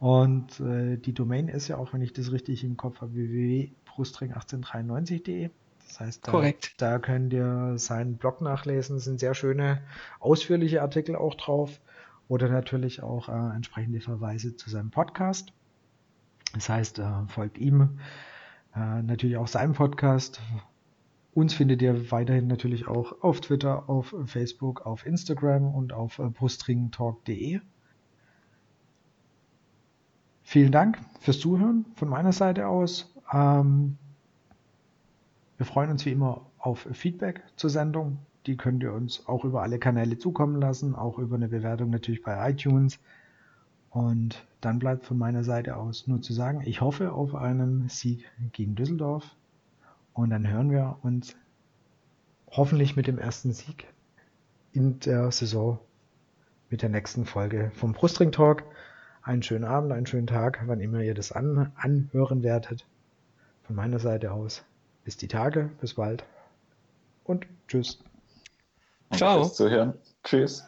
Und äh, die Domain ist ja auch, wenn ich das richtig im Kopf habe, www.brustring1893.de. Das heißt, da, da, könnt ihr seinen Blog nachlesen. Es sind sehr schöne, ausführliche Artikel auch drauf. Oder natürlich auch äh, entsprechende Verweise zu seinem Podcast. Das heißt, äh, folgt ihm äh, natürlich auch seinem Podcast. Uns findet ihr weiterhin natürlich auch auf Twitter, auf Facebook, auf Instagram und auf äh, brustringtalk.de. Vielen Dank fürs Zuhören von meiner Seite aus. Ähm, wir freuen uns wie immer auf Feedback zur Sendung. Die könnt ihr uns auch über alle Kanäle zukommen lassen, auch über eine Bewertung natürlich bei iTunes. Und dann bleibt von meiner Seite aus nur zu sagen, ich hoffe auf einen Sieg gegen Düsseldorf. Und dann hören wir uns hoffentlich mit dem ersten Sieg in der Saison mit der nächsten Folge vom Brustring Talk einen schönen Abend, einen schönen Tag, wann immer ihr das an, anhören werdet. Von meiner Seite aus bis die Tage, bis bald und tschüss. Ciao. Fürs Zuhören. Tschüss.